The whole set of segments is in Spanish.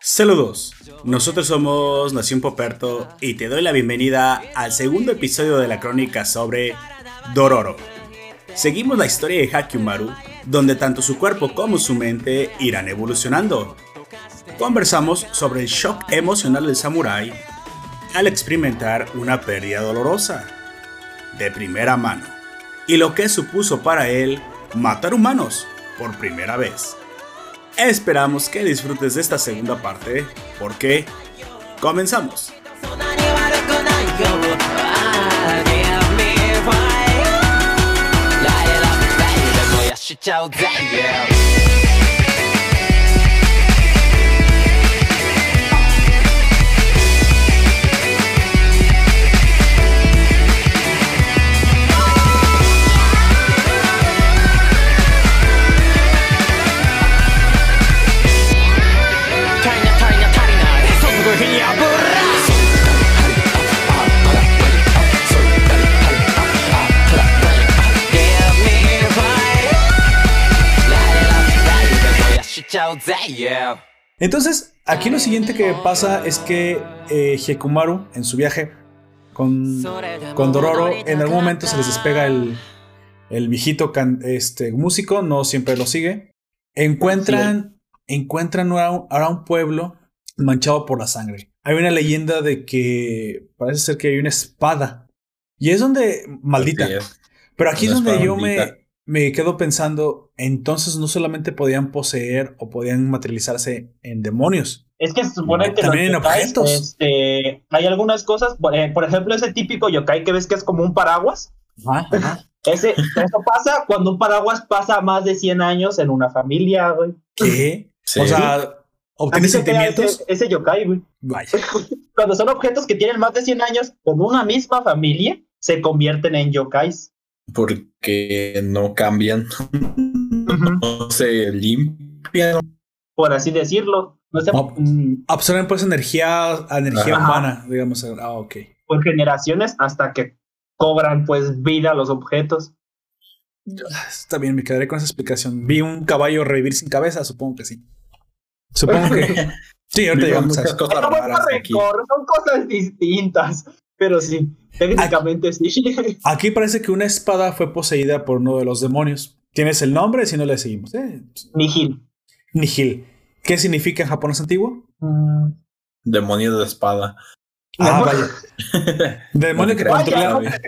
Saludos, nosotros somos Nación Poperto y te doy la bienvenida al segundo episodio de la crónica sobre Dororo. Seguimos la historia de Hakyumaru, donde tanto su cuerpo como su mente irán evolucionando. Conversamos sobre el shock emocional del samurái al experimentar una pérdida dolorosa, de primera mano, y lo que supuso para él matar humanos por primera vez. Esperamos que disfrutes de esta segunda parte, porque comenzamos. Entonces, aquí lo siguiente que pasa es que eh, Hekumaru, en su viaje con, con Dororo, en algún momento se les despega el, el viejito este, músico, no siempre lo sigue. Encuentran, encuentran ahora un pueblo manchado por la sangre. Hay una leyenda de que parece ser que hay una espada. Y es donde, maldita. Pero aquí es donde yo me, me quedo pensando, entonces no solamente podían poseer o podían materializarse en demonios. Es que se supone que también en objetos. Este, hay algunas cosas, por, ejemplo, ese típico yokai que ves que es como un paraguas. Ese, eso pasa cuando un paraguas pasa más de 100 años en una familia, güey. ¿Qué? O sea, obtiene sentimientos. Ese, yokai, güey. cuando son objetos que tienen más de 100 años con una misma familia, se convierten en yokais porque no cambian, no se limpian. Por así decirlo. No se, mm, absorben pues energía, energía humana, digamos. Ah, ok. Por generaciones hasta que cobran pues vida los objetos. Está bien, me quedaré con esa explicación. Vi un caballo revivir sin cabeza, supongo que sí. Supongo que. sí, ahorita llegamos a Cosas son cosas distintas. Pero sí, técnicamente sí. Aquí parece que una espada fue poseída por uno de los demonios. ¿Tienes el nombre? Si no le seguimos. Eh, Nihil. Nihil. ¿Qué significa en japonés antiguo? Mm. Demonio de espada. Ah, vaya. Demonio que controla.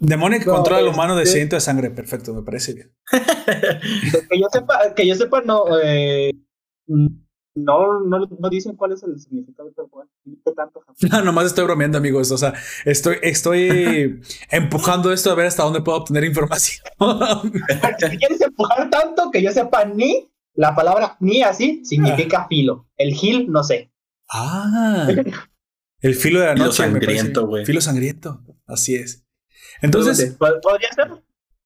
Demonio que controla al humano de sediento de sangre. Perfecto, me parece bien. que yo sepa, que yo sepa, no. Eh, no, no, no dicen cuál es el significado de tanto No, nomás estoy bromeando, amigos. O sea, estoy, estoy empujando esto a ver hasta dónde puedo obtener información. si quieres empujar tanto que yo sepa ni, la palabra ni así significa ah. filo. El gil, no sé. Ah, el filo de la noche. Filo sangriento, güey. Filo sangriento. Así es. Entonces, ¿podría ser?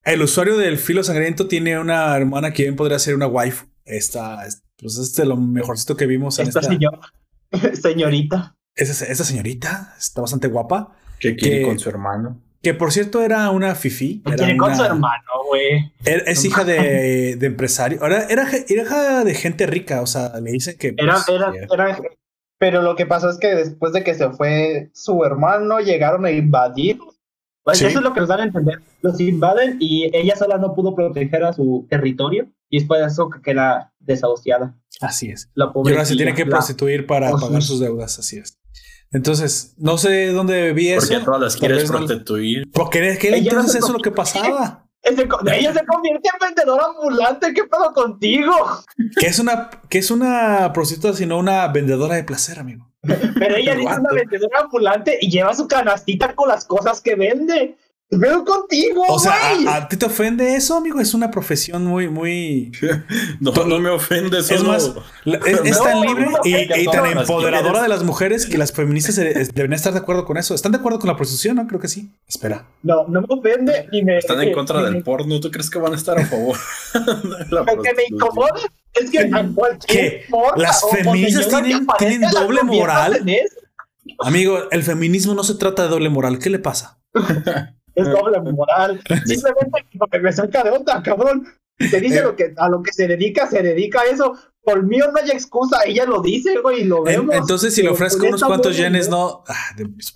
El usuario del filo sangriento tiene una hermana que bien podría ser una wife. Esta, pues es de lo mejorcito que vimos en esta, señorita. Esa, esa, señorita está bastante guapa. Que quiere con su hermano. Que por cierto era una fifi. Quiere con su hermano, güey. Es hija de, de, empresario. Ahora era, hija de gente rica. O sea, le dicen que. era, pues, era, era, pero lo que pasó es que después de que se fue su hermano, llegaron a invadir pues eso es lo que nos dan a entender. Los invaden y ella sola no pudo proteger a su territorio y es por eso que queda desahuciada. Así es. y ahora se tiene que prostituir para pagar sus deudas, así es. Entonces, no sé dónde vi eso. Porque todas las quieres prostituir. Porque ¿qué? entonces eso es lo que pasaba. ella se convierte en vendedora ambulante. ¿Qué pedo contigo? Que es una, que es una prostituta, sino una vendedora de placer, amigo. Pero ella es una vendedora ambulante y lleva su canastita con las cosas que vende. Veo contigo. O sea, ¿a, ti te ofende eso, amigo? Es una profesión muy, muy. no, no me ofende eso. Es más, es, tan libre y, tan empoderadora de las mujeres que las feministas deben estar de acuerdo con eso. ¿Están de acuerdo con la prostitución? No, creo que sí. Espera. No, no me ofende ni me. Están en contra del porno. ¿Tú crees que van a estar a favor? Lo que me incomoda Es que ¿Qué? Las feministas tienen, tienen doble moral. Amigo, el feminismo no se trata de doble moral. ¿Qué le pasa? es doble moral. Simplemente porque me saca de onda, cabrón. Te dice eh. lo que, a lo que se dedica, se dedica a eso. Por mí no hay excusa, ella lo dice, güey, y lo vemos. Entonces, si le ofrezco unos cuantos yenes, no. Ah, pues,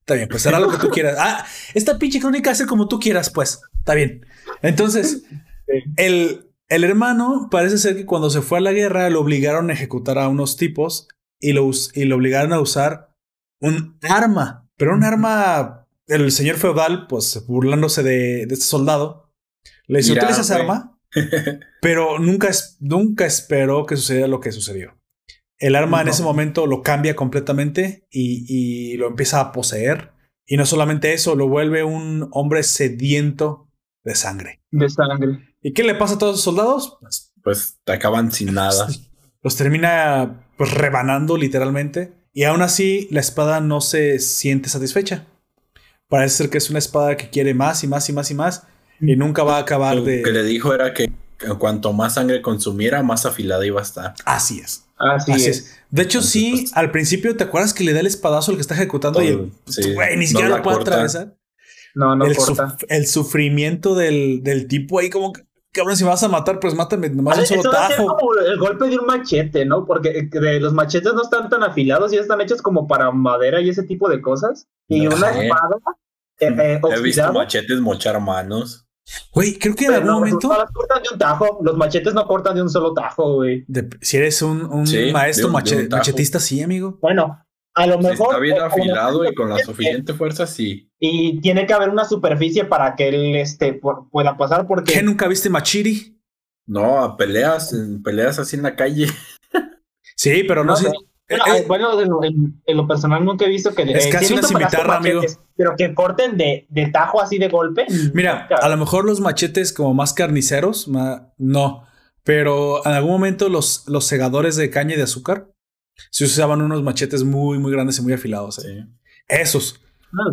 está bien, pues será lo que tú quieras. Ah, esta pinche crónica hace como tú quieras, pues. Está bien. Entonces, el, el hermano parece ser que cuando se fue a la guerra lo obligaron a ejecutar a unos tipos y lo, y lo obligaron a usar un arma, pero un arma. El señor feudal, pues burlándose de, de este soldado, le dice: ¿Utilizas arma? pero nunca, nunca esperó que sucediera lo que sucedió. El arma en ese momento lo cambia completamente y, y, lo empieza a poseer. Y no solamente eso, lo vuelve un hombre sediento de sangre. De sangre. ¿Y qué le pasa a todos los soldados? Pues, pues te acaban sin nada. Los termina pues rebanando literalmente. Y aún así la espada no se siente satisfecha. Parece ser que es una espada que quiere más y más y más y más. Y nunca va a acabar de... Lo que le dijo era que cuanto más sangre consumiera, más afilada iba a estar. Así es. Así, es. De hecho, sí, pues, al principio, ¿te acuerdas que le da el espadazo al que está ejecutando y ni siquiera lo puede atravesar? No, no el, el sufrimiento del, del, tipo ahí, como que, cabrón, si me vas a matar, pues mátame nomás un solo tajo. como el golpe de un machete, ¿no? Porque eh, los machetes no están tan afilados y están hechos como para madera y ese tipo de cosas. Y una espada. Eh, eh, He visto machetes mochar manos. Güey, creo que en algún momento. cortan de un tajo. Los machetes no cortan de un solo tajo, güey. si eres un, un maestro machetista, sí, amigo. Bueno, a lo mejor. está bien afilado y con la suficiente fuerza, sí. Y tiene que haber una superficie para que él este, pueda pasar. porque... ¿Qué nunca viste Machiri? No, a peleas, en peleas así en la calle. Sí, pero no, sé. Bueno, eh, en, lo personal nunca he visto que... Es casi una cimitarra, amigo. Pero que corten de, de, tajo así de golpe. Mira, a lo mejor los machetes como más carniceros, no. Pero en algún momento los, los segadores de caña y de azúcar se usaban unos machetes muy, muy grandes y muy afilados. ¿eh? Esos.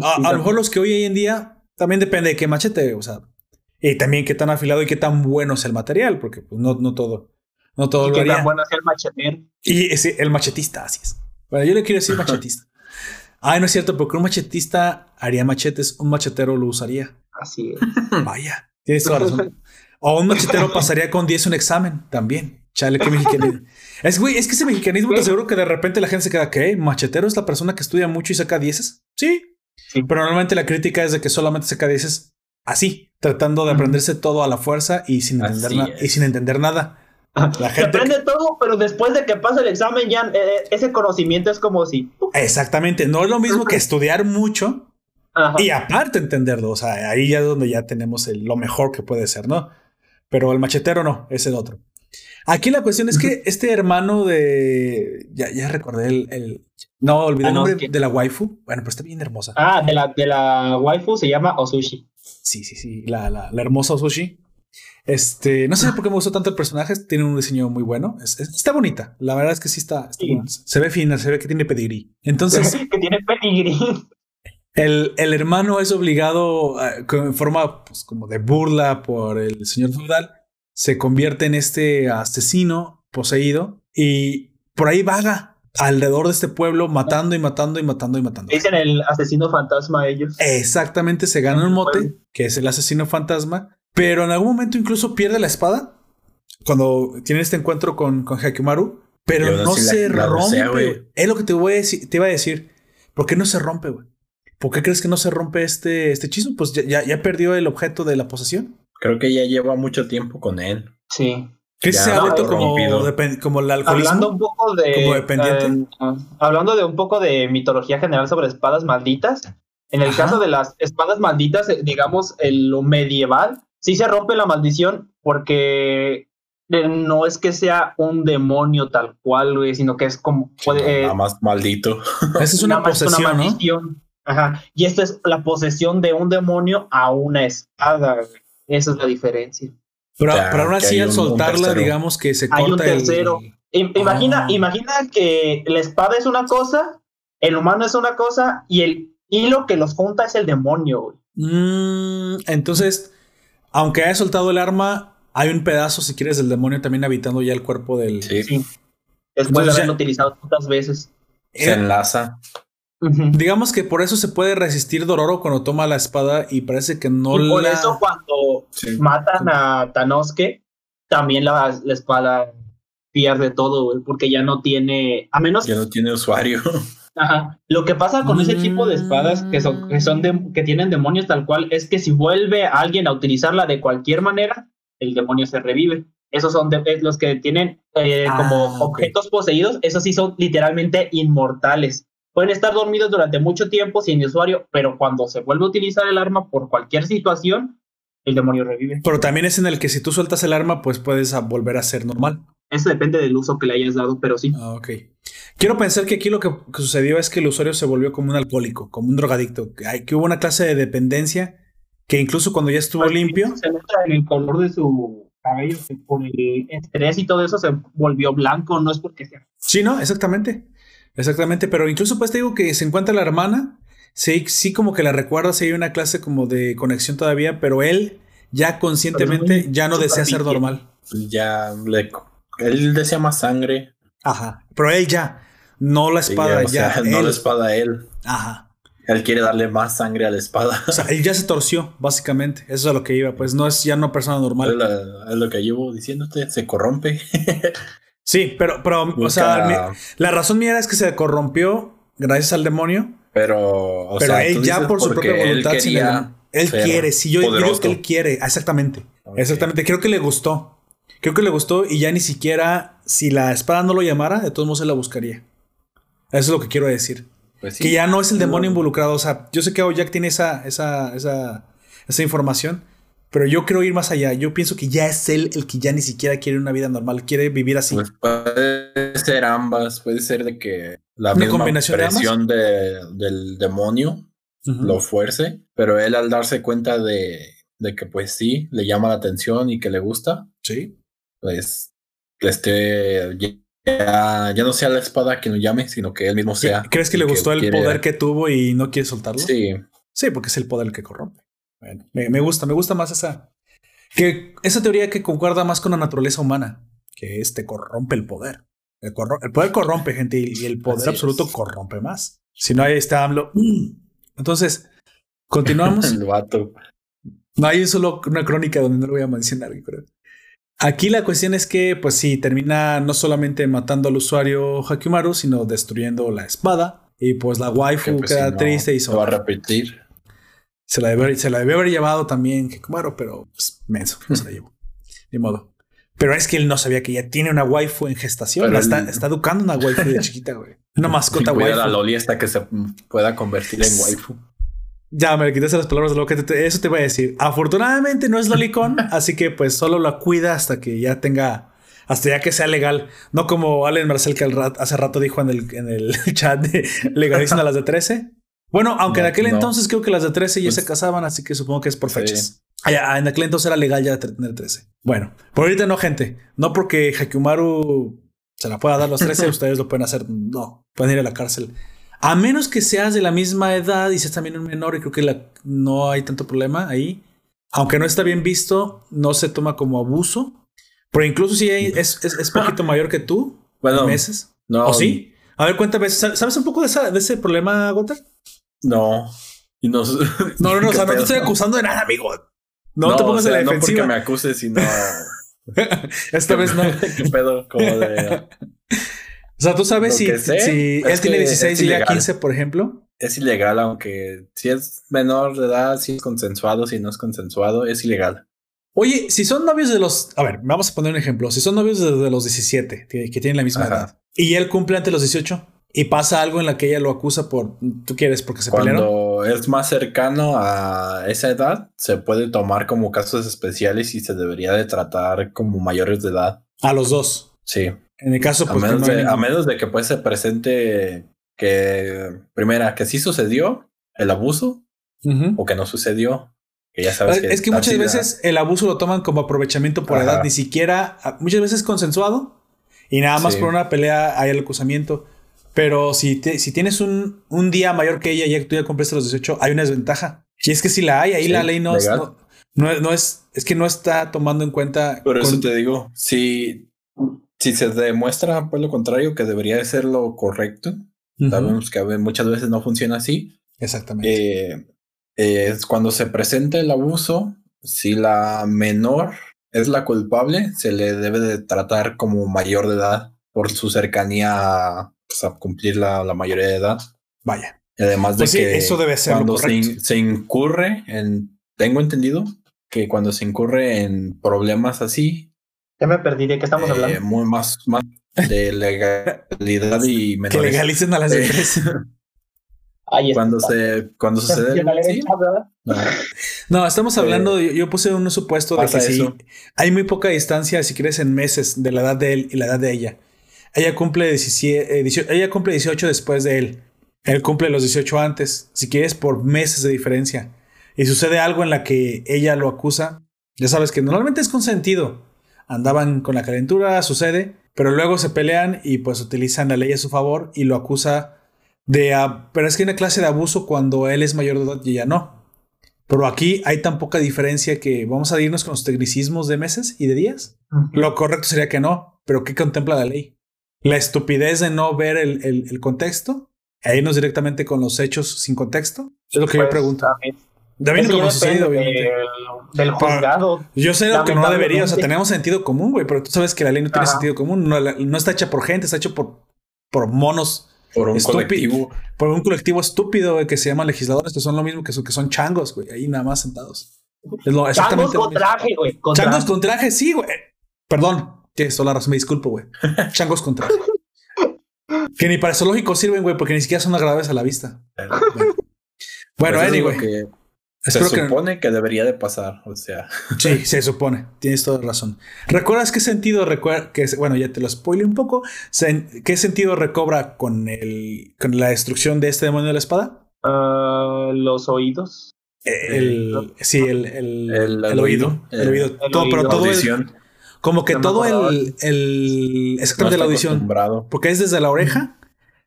Ah, a, lo mejor los que hoy en día también depende de qué machete, o sea, y también qué tan afilado y qué tan bueno es el material, porque pues, no, no todo. No todo lo haría. bueno es el machetero. Y ese, el machetista, así es. Bueno, yo le quiero decir machetista. Ay, no es cierto, porque un machetista haría machetes, un machetero lo usaría. Así es. Vaya, tienes toda razón. O un machetero pasaría con 10 un examen también. Chale, qué mexicanismo. Es, güey, es que ese mexicanismo te seguro que de repente la gente se queda, ¿qué? ¿Machetero es la persona que estudia mucho y saca 10? Sí. sí. Pero normalmente la crítica es de que solamente saca 10 así, tratando de aprenderse todo a la fuerza y sin entender, y sin entender nada. La gente... Se aprende todo, pero después de que pasa el examen ya eh, ese conocimiento es como si... Exactamente, no es lo mismo que estudiar mucho y aparte entenderlo, o sea, ahí ya es donde ya tenemos lo mejor que puede ser, ¿no? Pero el machetero no, es el otro. Aquí la cuestión es que este hermano de... Ya, ya recordé el... No, olvidé el ah, nombre de la waifu. Bueno, pero está bien hermosa. Ah, de la, de la waifu se llama Osushi. Sí, sí, sí, la, la, la hermosa Osushi. Este, no sé por qué me gustó tanto el personaje, tiene un diseño muy bueno, está bonita, la verdad es que sí está, se ve fina, se ve que tiene pedigrí. Entonces, que tiene pedigrí. El, el, hermano es obligado, uh, en forma pues, como de burla por el señor feudal, se convierte en este asesino poseído y por ahí vaga alrededor de este pueblo matando y matando y matando y matando. Dicen el asesino fantasma ellos. Exactamente, se gana un mote, que es el asesino fantasma, pero en algún momento incluso pierde la espada cuando tiene este encuentro con, con Hakimaru, pero no se rompe. es lo que te voy a decir, te iba a decir. ¿Por qué no se rompe, güey? ¿Por qué crees que no se rompe este, este hechizo? Pues ya, ya, perdió el objeto de la posesión. Creo que ya lleva mucho tiempo con él. Sí. ¿Qué se ha vuelto como, como el alcoholismo? Hablando un poco de. Como dependiente. Eh, hablando de un poco de mitología general sobre espadas malditas. En el caso de las espadas malditas, eh, digamos, en lo medieval, sí se rompe la maldición porque eh, no es que sea un demonio tal cual, güey, sino que es como... Puede, nada más maldito. Esa es una posesión, ¿no? Ajá. Y esto es la posesión de un demonio a una espada, Esa es la diferencia. Pero, aún así, al soltarla, digamos que se corta Hay un tercero. Imagina, ah. imagina que la espada es una cosa, el humano es una cosa y el hilo que los junta es el demonio, güey. Mm, entonces, aunque haya soltado el arma, hay un pedazo, si quieres, del demonio también habitando ya el cuerpo del. Sí. sí. Después de haberlo utilizado tantas veces. Se Digamos que por eso se puede resistir Dororo cuando toma la espada y parece que no y Por eso cuando matan a Tanosuke, también la, la espada pierde todo, porque ya no tiene, a menos... Ya no tiene usuario. Ajá. Lo que pasa con ese tipo de espadas que son, que son de, que tienen demonios tal cual es que si vuelve alguien a utilizarla de cualquier manera, el demonio se revive. Esos son los que tienen eh, como ah, objetos poseídos, esos sí son literalmente inmortales. Pueden estar dormidos durante mucho tiempo sin usuario, pero cuando se vuelve a utilizar el arma por cualquier situación, el demonio revive. Pero también es en el que si tú sueltas el arma, pues puedes volver a ser normal. Eso depende del uso que le hayas dado, pero sí. Ah, ok. Quiero pensar que aquí lo que, sucedió es que el usuario se volvió como un alcohólico, como un drogadicto, que, que hubo una clase de dependencia que incluso cuando ya estuvo limpio... Se nota en el color de su cabello, por el estrés y todo eso se volvió blanco, no es porque sea... Sí, no, exactamente. Exactamente, pero incluso pues te digo que se encuentra la hermana, sí, sí como que la recuerda, sí hay una clase como de conexión todavía, pero él ya conscientemente ya no desea ser normal. Ya le él desea más sangre. Ajá. Pero él ya. No la espada, ya. no la espada él. Ajá. Él quiere darle más sangre a la espada. O sea, él ya se torció, básicamente. Eso es a lo que iba. Pues no es ya no persona normal. Es, lo que llevo diciéndote. Se corrompe. sí, pero, pero o sea, la razón mía es que se corrompió gracias al demonio. Pero, o pero él ya por su propia voluntad. Él, quiere, sí, yo, creo que él quiere. Exactamente. Exactamente. Creo que le gustó. Creo que le gustó y ya ni siquiera, si la espada no lo llamara, de todos modos se la buscaría. Eso es lo que quiero decir. Pues que ya no es el demonio involucrado. O sea, yo sé que Jack tiene esa, esa, esa, esa información, pero yo quiero ir más allá. Yo pienso que ya es él el que ya ni siquiera quiere una vida normal, quiere vivir así. Pues puede ser ambas, puede ser de que la misma combinación presión de del demonio lo fuerce, pero él al darse cuenta de, de que pues sí, le llama la atención y que le gusta. Sí pues este ya, ya no sea la espada quien lo llame, sino que él mismo sea. ¿Crees que le gustó el poder que tuvo y no quiere soltarlo? Sí. Sí, porque es el poder el que corrompe. Bueno, me, gusta, me gusta más esa. Que esa teoría que concuerda más con la naturaleza humana, que este corrompe el poder. El, poder corrompe, gente, y el poder absoluto corrompe más. Si no, ahí está AMLO. Entonces, continuamos. el vato. No hay solo una crónica donde no lo voy a mencionar, creo. Aquí la cuestión es que, pues sí, termina no solamente matando al usuario Hakimaru, sino destruyendo la espada. Y pues la waifu pues, queda triste y se va a repetir. Se la, debe, se la debe haber llevado también pero pues, menso, no se la llevó. Ni modo. Pero es que él no sabía que ya tiene una waifu en gestación. está, está, educando una waifu de chiquita, güey. Una mascota waifu. la loli hasta que se pueda convertir en waifu. Ya me quitaste las palabras de lo que te, eso te voy a decir. Afortunadamente no es lolicón, así que pues solo la cuida hasta que ya tenga, hasta ya que sea legal. No como Allen Marcel que hace rato dijo en el, en el chat de legalicen a las de 13. Bueno, aunque en aquel entonces creo que las de 13 ya se pues casaban, así que supongo que es por fechas. Ah, en aquel entonces era legal ya tener 13. Bueno, por ahorita no, gente. No porque Hakumaru se la pueda dar los 13, ustedes lo pueden hacer. No, pueden ir a la cárcel. A menos que seas de la misma edad y seas también un menor, y creo que no hay tanto problema ahí. Aunque no está bien visto, no se toma como abuso. Pero incluso si es, es, poquito mayor que tú, bueno, meses. No. ¿O sí? A ver, cuéntame, ¿sabes un poco de, ese problema, Gota? No. Y no, no, no, no, o sea, no te estoy acusando de nada, amigo. No, te pongas en la defensiva. No porque me acuses, sino. Esta vez no. ¿Qué pedo? Como de. O sea, tú sabes si, si él tiene 16 y ya 15, por ejemplo. Es ilegal, aunque si es menor de edad, si es consensuado, si no es consensuado, es ilegal. Oye, si son novios de los. A ver, vamos a poner un ejemplo. Si son novios desde los 17, que, tienen la misma edad, y él cumple ante los 18, y pasa algo en la que ella lo acusa por. ¿Tú quieres? Porque se Cuando es más cercano a esa edad, se puede tomar como casos especiales y se debería de tratar como mayores de edad. A los dos. Sí. En el caso, pues, a, menos de, que pues se presente que, primera, que sí sucedió el abuso o que no sucedió. Que ya sabes es que, muchas veces el abuso lo toman como aprovechamiento por edad, ni siquiera, muchas veces consensuado y nada más por una pelea hay el acusamiento. Pero si, si tienes un, un, día mayor que ella y tú ya cumpliste los 18, hay una desventaja. Y es que si la hay, ahí la ley no, No, no es, es que no está tomando en cuenta. Por eso te digo, si, si se demuestra por lo contrario que debería de ser lo correcto, sabemos que muchas veces no funciona así. Exactamente. Eh, es cuando se presenta el abuso, si la menor es la culpable, se le debe de tratar como mayor de edad por su cercanía a, pues, cumplir la, mayoría de edad. Vaya. además de pues que eso debe ser cuando se, incurre en, tengo entendido que cuando se incurre en problemas así. Ya me perdí de qué estamos eh, hablando. Muy más, más de legalidad y menores. Que legalicen a las eh, cuando se cuando sucede no. estamos hablando yo, puse un supuesto de que sí, hay muy poca distancia si quieres en meses de la edad de él y la edad de ella ella cumple 17, eh, ella cumple 18 después de él él cumple los 18 antes si quieres por meses de diferencia y sucede algo en la que ella lo acusa ya sabes que normalmente es consentido andaban con la calentura sucede pero luego se pelean y pues utilizan la ley a su favor y lo acusa de, pero es que hay una clase de abuso cuando él es mayor de edad y ella no. Pero aquí hay tan poca diferencia que vamos a irnos con los tecnicismos de meses y de días. Lo correcto sería que no, pero ¿qué contempla la ley? La estupidez de no ver el, el, contexto, e irnos directamente con los hechos sin contexto. Es lo que yo pues, pregunto. David, como sucedido, obviamente. Del, juzgado. yo sé lo que no debería, o sea, tenemos sentido común, güey, pero tú sabes que la ley no tiene sentido común, no, no, está hecha por gente, está hecha por, por monos por un colectivo. Por un colectivo estúpido que se llama legisladores, que son lo mismo que son, que son changos, güey, ahí nada más sentados. Es lo, changos con traje, güey. changos con traje, sí, güey. Perdón, tienes toda la razón, me disculpo, güey. changos con traje. que ni para zoológicos sirven, güey, porque ni siquiera son agradables a la vista. Bueno, pues anyway. Se supone que... debería de pasar, o sea. Sí, se supone. Tienes toda razón. ¿Recuerdas qué sentido recuerda que bueno, ya te lo spoilé un poco? ¿Qué sentido recobra con el con la destrucción de este demonio de la espada? Ah, los oídos. El, sí, el, el, oído. El, oído. todo, pero todo el, como que todo el, el exactamente la audición. Porque es desde la oreja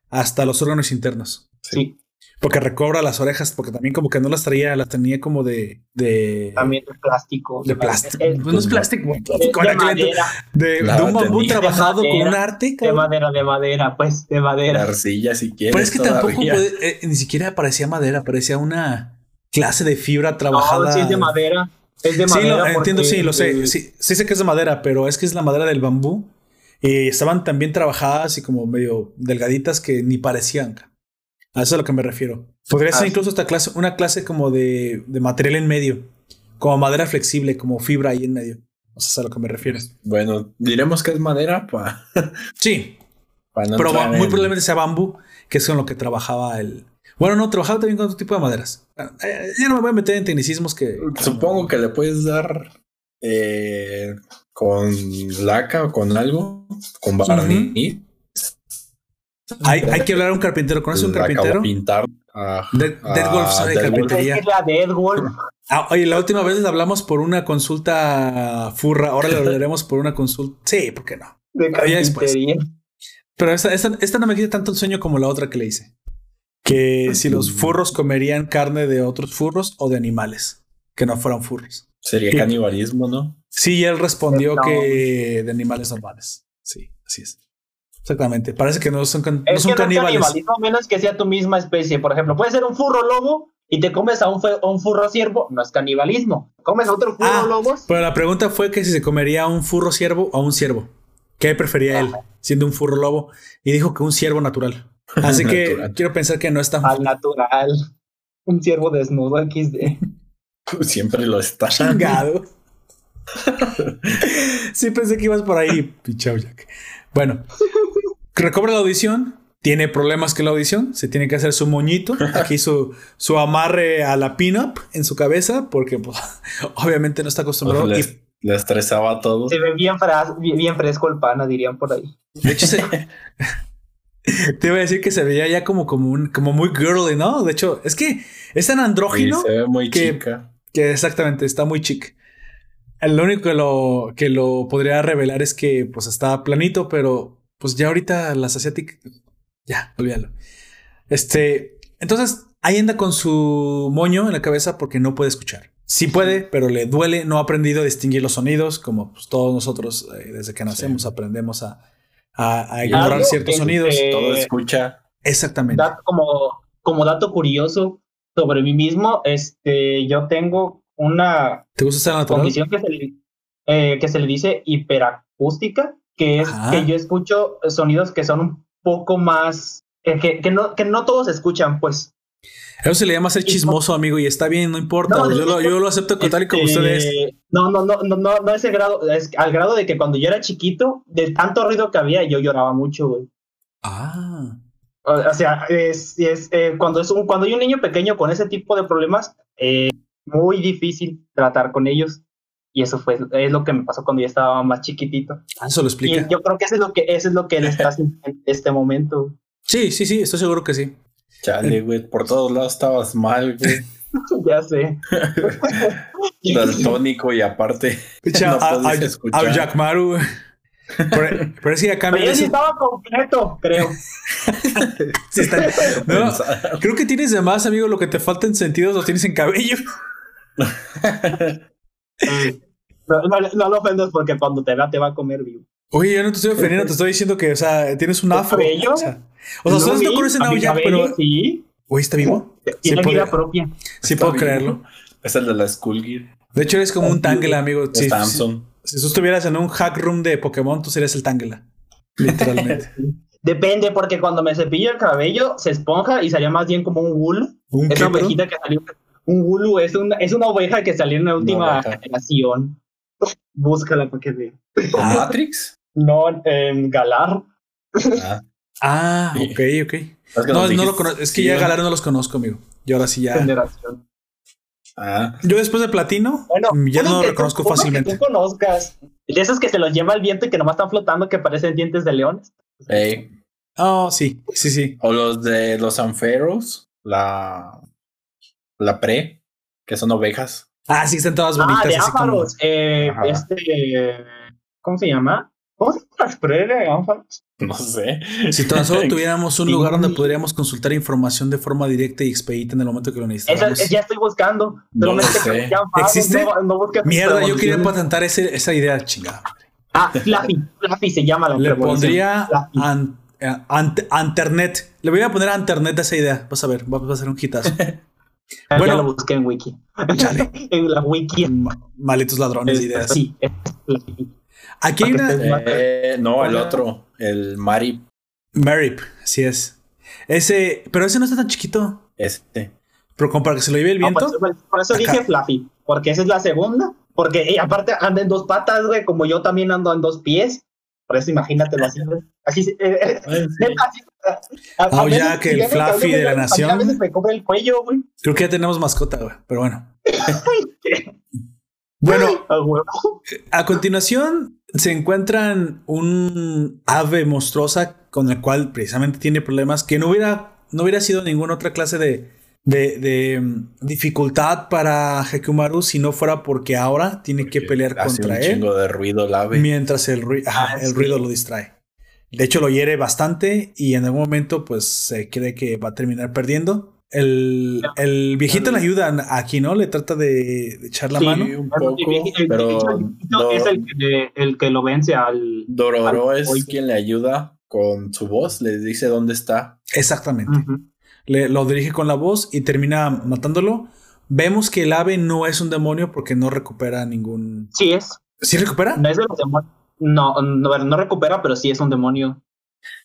hasta los órganos internos. Sí. Porque recobra las orejas, porque también como que no las traía, las tenía como de. de también de plástico. De plástico. no es plástico. De, madera. De, un bambú trabajado con un arte. De madera, de madera, pues, de madera. arcilla, si quieres. Pero es que tampoco puede, eh, ni siquiera parecía madera, parecía una clase de fibra trabajada. No, sí es de madera. Es de madera. Sí, lo, entiendo, sí, lo sé. Sí, sí sé que es de madera, pero es que es la madera del bambú. Y estaban también trabajadas y como medio delgaditas que ni parecían. A eso es a lo que me refiero. Podría ser ah, incluso esta clase, una clase como de, de, material en medio, como madera flexible, como fibra ahí en medio. O sea, es a lo que me refiero. Bueno, diremos que es madera para. sí. pero muy probablemente sea bambú, que es con lo que trabajaba el. Bueno, no, trabajaba también con otro tipo de maderas. Eh, ya no me voy a meter en tecnicismos que. Supongo que le puedes dar eh, con laca o con algo, con barniz. Hay, hay, que hablar a un carpintero. ¿Conoces un carpintero? Pintar. Dead, Wolf sabe de carpintería. Dead Wolf. Ah, oye, la última vez les hablamos por una consulta furra. Ahora le hablaremos por una consulta. Sí, ¿por qué no? De carpintería. Pero esta, esta, esta, no me quita tanto el sueño como la otra que le hice. Que si los furros comerían carne de otros furros o de animales que no fueran furros. Sería canibalismo, ¿no? Sí, él respondió que de animales normales. Sí, así es. Exactamente. Parece que no son, no son caníbales. No menos que sea tu misma especie. Por ejemplo, puede ser un furro lobo y te comes a un, un furro ciervo. No es canibalismo. Comes a otro furro ah, lobo. Pero la pregunta fue que si se comería a un furro ciervo o a un ciervo. ¿Qué prefería él, siendo un furro lobo? Y dijo que un ciervo natural. Así que quiero pensar que no es tan. Al natural. Un ciervo desnudo XD. Siempre lo está. Chingado. sí pensé que ibas por ahí, pichao Jack. Bueno, recobra la audición, tiene problemas con la audición, se tiene que hacer su moñito, aquí su, su amarre a la pin-up en su cabeza, porque pues, obviamente no está acostumbrado. le, estresaba todo. Se ve bien, bien, fresco el pana, dirían por ahí. De hecho, te iba a decir que se veía ya como, como, un, como muy girly, ¿no? De hecho, es que es tan andrógino. se ve muy que, chica. Que exactamente, está muy chic. Lo único que lo, que lo podría revelar es que pues está planito, pero pues ya ahorita las asiáticas, ya, olvídalo. Este, entonces ahí anda con su moño en la cabeza porque no puede escuchar. Sí puede, pero le duele, no ha aprendido a distinguir los sonidos, como pues, todos nosotros eh, desde que nacemos aprendemos a, a, ignorar ciertos sonidos. Todo escucha. Exactamente. como, como dato curioso sobre mí mismo, este, yo tengo una ¿Te gusta condición que se, le, eh, que se le dice hiperacústica, que es que yo escucho sonidos que son un poco más, eh, que, que, no, que no todos escuchan, pues. Eso se le llama ser chismoso, amigo, y está bien, no importa. yo, lo, yo, lo, acepto tal y como este, ustedes. No, no, no, no, no, no es el grado, es al grado de que cuando yo era chiquito, de tanto ruido que había, yo lloraba mucho, güey. Ah. O, sea, es, es eh, cuando es un, cuando hay un niño pequeño con ese tipo de problemas, eh, muy difícil tratar con ellos. Y eso fue es lo que me pasó cuando yo estaba más chiquitito. Ah, eso lo explica. Y yo creo que eso es lo que eso es lo que él está haciendo en este momento. Sí, sí, sí, estoy seguro que sí. Chale, güey, por todos lados estabas mal, güey. ya sé. Daltónico y aparte. no a, a, Jack Maru. Pero, pero es que acá Pero sí estaba completo, creo. sí está, no, creo que tienes de más, amigo. Lo que te falta en sentidos lo tienes en cabello. no, no, lo ofendas porque cuando te vea te va a comer vivo. Oye, yo no te estoy ofendiendo, te estoy diciendo que, o sea, tienes un afro. O sea, o sea, ustedes no conocen a Jack, pero. Sí. Oye, ¿está vivo? Tiene sí, vida propia. Sí, puedo creerlo. Es el de la Skullgear. De hecho, eres como un Tangela, amigo. Sí, Samsung. Si, tú estuvieras en un hack room de Pokémon, tú serías el Tangela. Literalmente. Depende, porque cuando me cepillo el cabello, se esponja y salía más bien como un wool. ¿Un es una ovejita que salió. Un wool es una, es una oveja que salió en la última generación. Búscala para que vea. ¿Matrix? No, en Galar. Ah. ah, ok, ok. no, no lo conozco. Es que ya Galar no los conozco, amigo. Y ahora sí ya. Generación. Ah. Yo después de Platino, ya no lo reconozco fácilmente. Que tú conozcas. De esos que se los lleva el viento y que nomás están flotando, que parecen dientes de leones. Oh, sí, sí, sí. O los de los anferos, la, la pre, que son ovejas. Ah, sí, están todas bonitas. Ah, de áfaros. Eh, este, ¿cómo se llama? ¿Cómo se llama No sé. Si tan solo tuviéramos un lugar donde podríamos consultar información de forma directa y expedita en el momento que lo necesitamos. ya estoy buscando. No sé. ¿Existe? Mierda, yo quería patentar ese, esa idea, chingada. Ah, Fluffy. Fluffy se llama la Le pondría an, Anternet. Le voy a poner Anternet a esa idea. Vas a ver, va a ser un hitazo. bueno, ya lo busqué en Wiki. en la Wiki. Malitos ladrones de ideas. Sí, es Aquí hay una. Eh, no, el otro, el Marip. Marip, sí es. Ese, pero ese no está tan chiquito. Este. Pero como para que se lo lleve el viento. por, eso dije Fluffy, porque esa es la segunda. Porque y aparte anda en dos patas, güey, como yo también ando en dos pies. Por eso imagínatelo así, Así, eh, eh así oh, ya que el Fluffy de la nación. A veces me coge el cuello, güey. Creo que ya tenemos mascota, güey, pero bueno. bueno, a continuación se encuentran un ave monstruosa con el cual precisamente tiene problemas que no hubiera, no hubiera sido ninguna otra clase de, de, mm, dificultad para Hekumaru si no fuera porque ahora tiene que pelear contra él. de ruido ave. Mientras el, ah, el ruido lo distrae. De hecho, lo hiere bastante y en algún momento, pues se cree que va a terminar perdiendo. El, el viejito le ayuda aquí, ¿no? Le trata de, echar la mano. un poco, pero es el que, el que, lo vence al. Dororo es quien le ayuda con su voz, le dice dónde está. Exactamente. le, lo dirige con la voz y termina matándolo. Vemos que el ave no es un demonio porque no recupera ningún. Sí es. ¿Sí recupera? No es de los demonios. No, no, no recupera, pero sí es un demonio.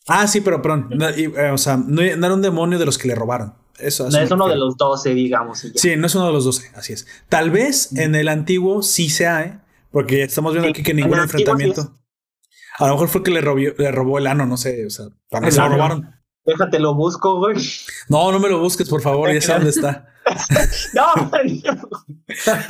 Ah, sí, pero perdón. Eh, o sea, no, era un demonio de los que le robaron. Eso, no es uno de los 12, digamos. Sí, no es uno de los 12, así es. Tal vez en el antiguo sí sea, ¿eh? Porque estamos viendo aquí que ningún enfrentamiento. a lo mejor fue que le, robó, le robó el ano, no sé, o sea, también se lo robaron. Déjate, lo busco, güey. No, no me lo busques, por favor, ya sé dónde está. no,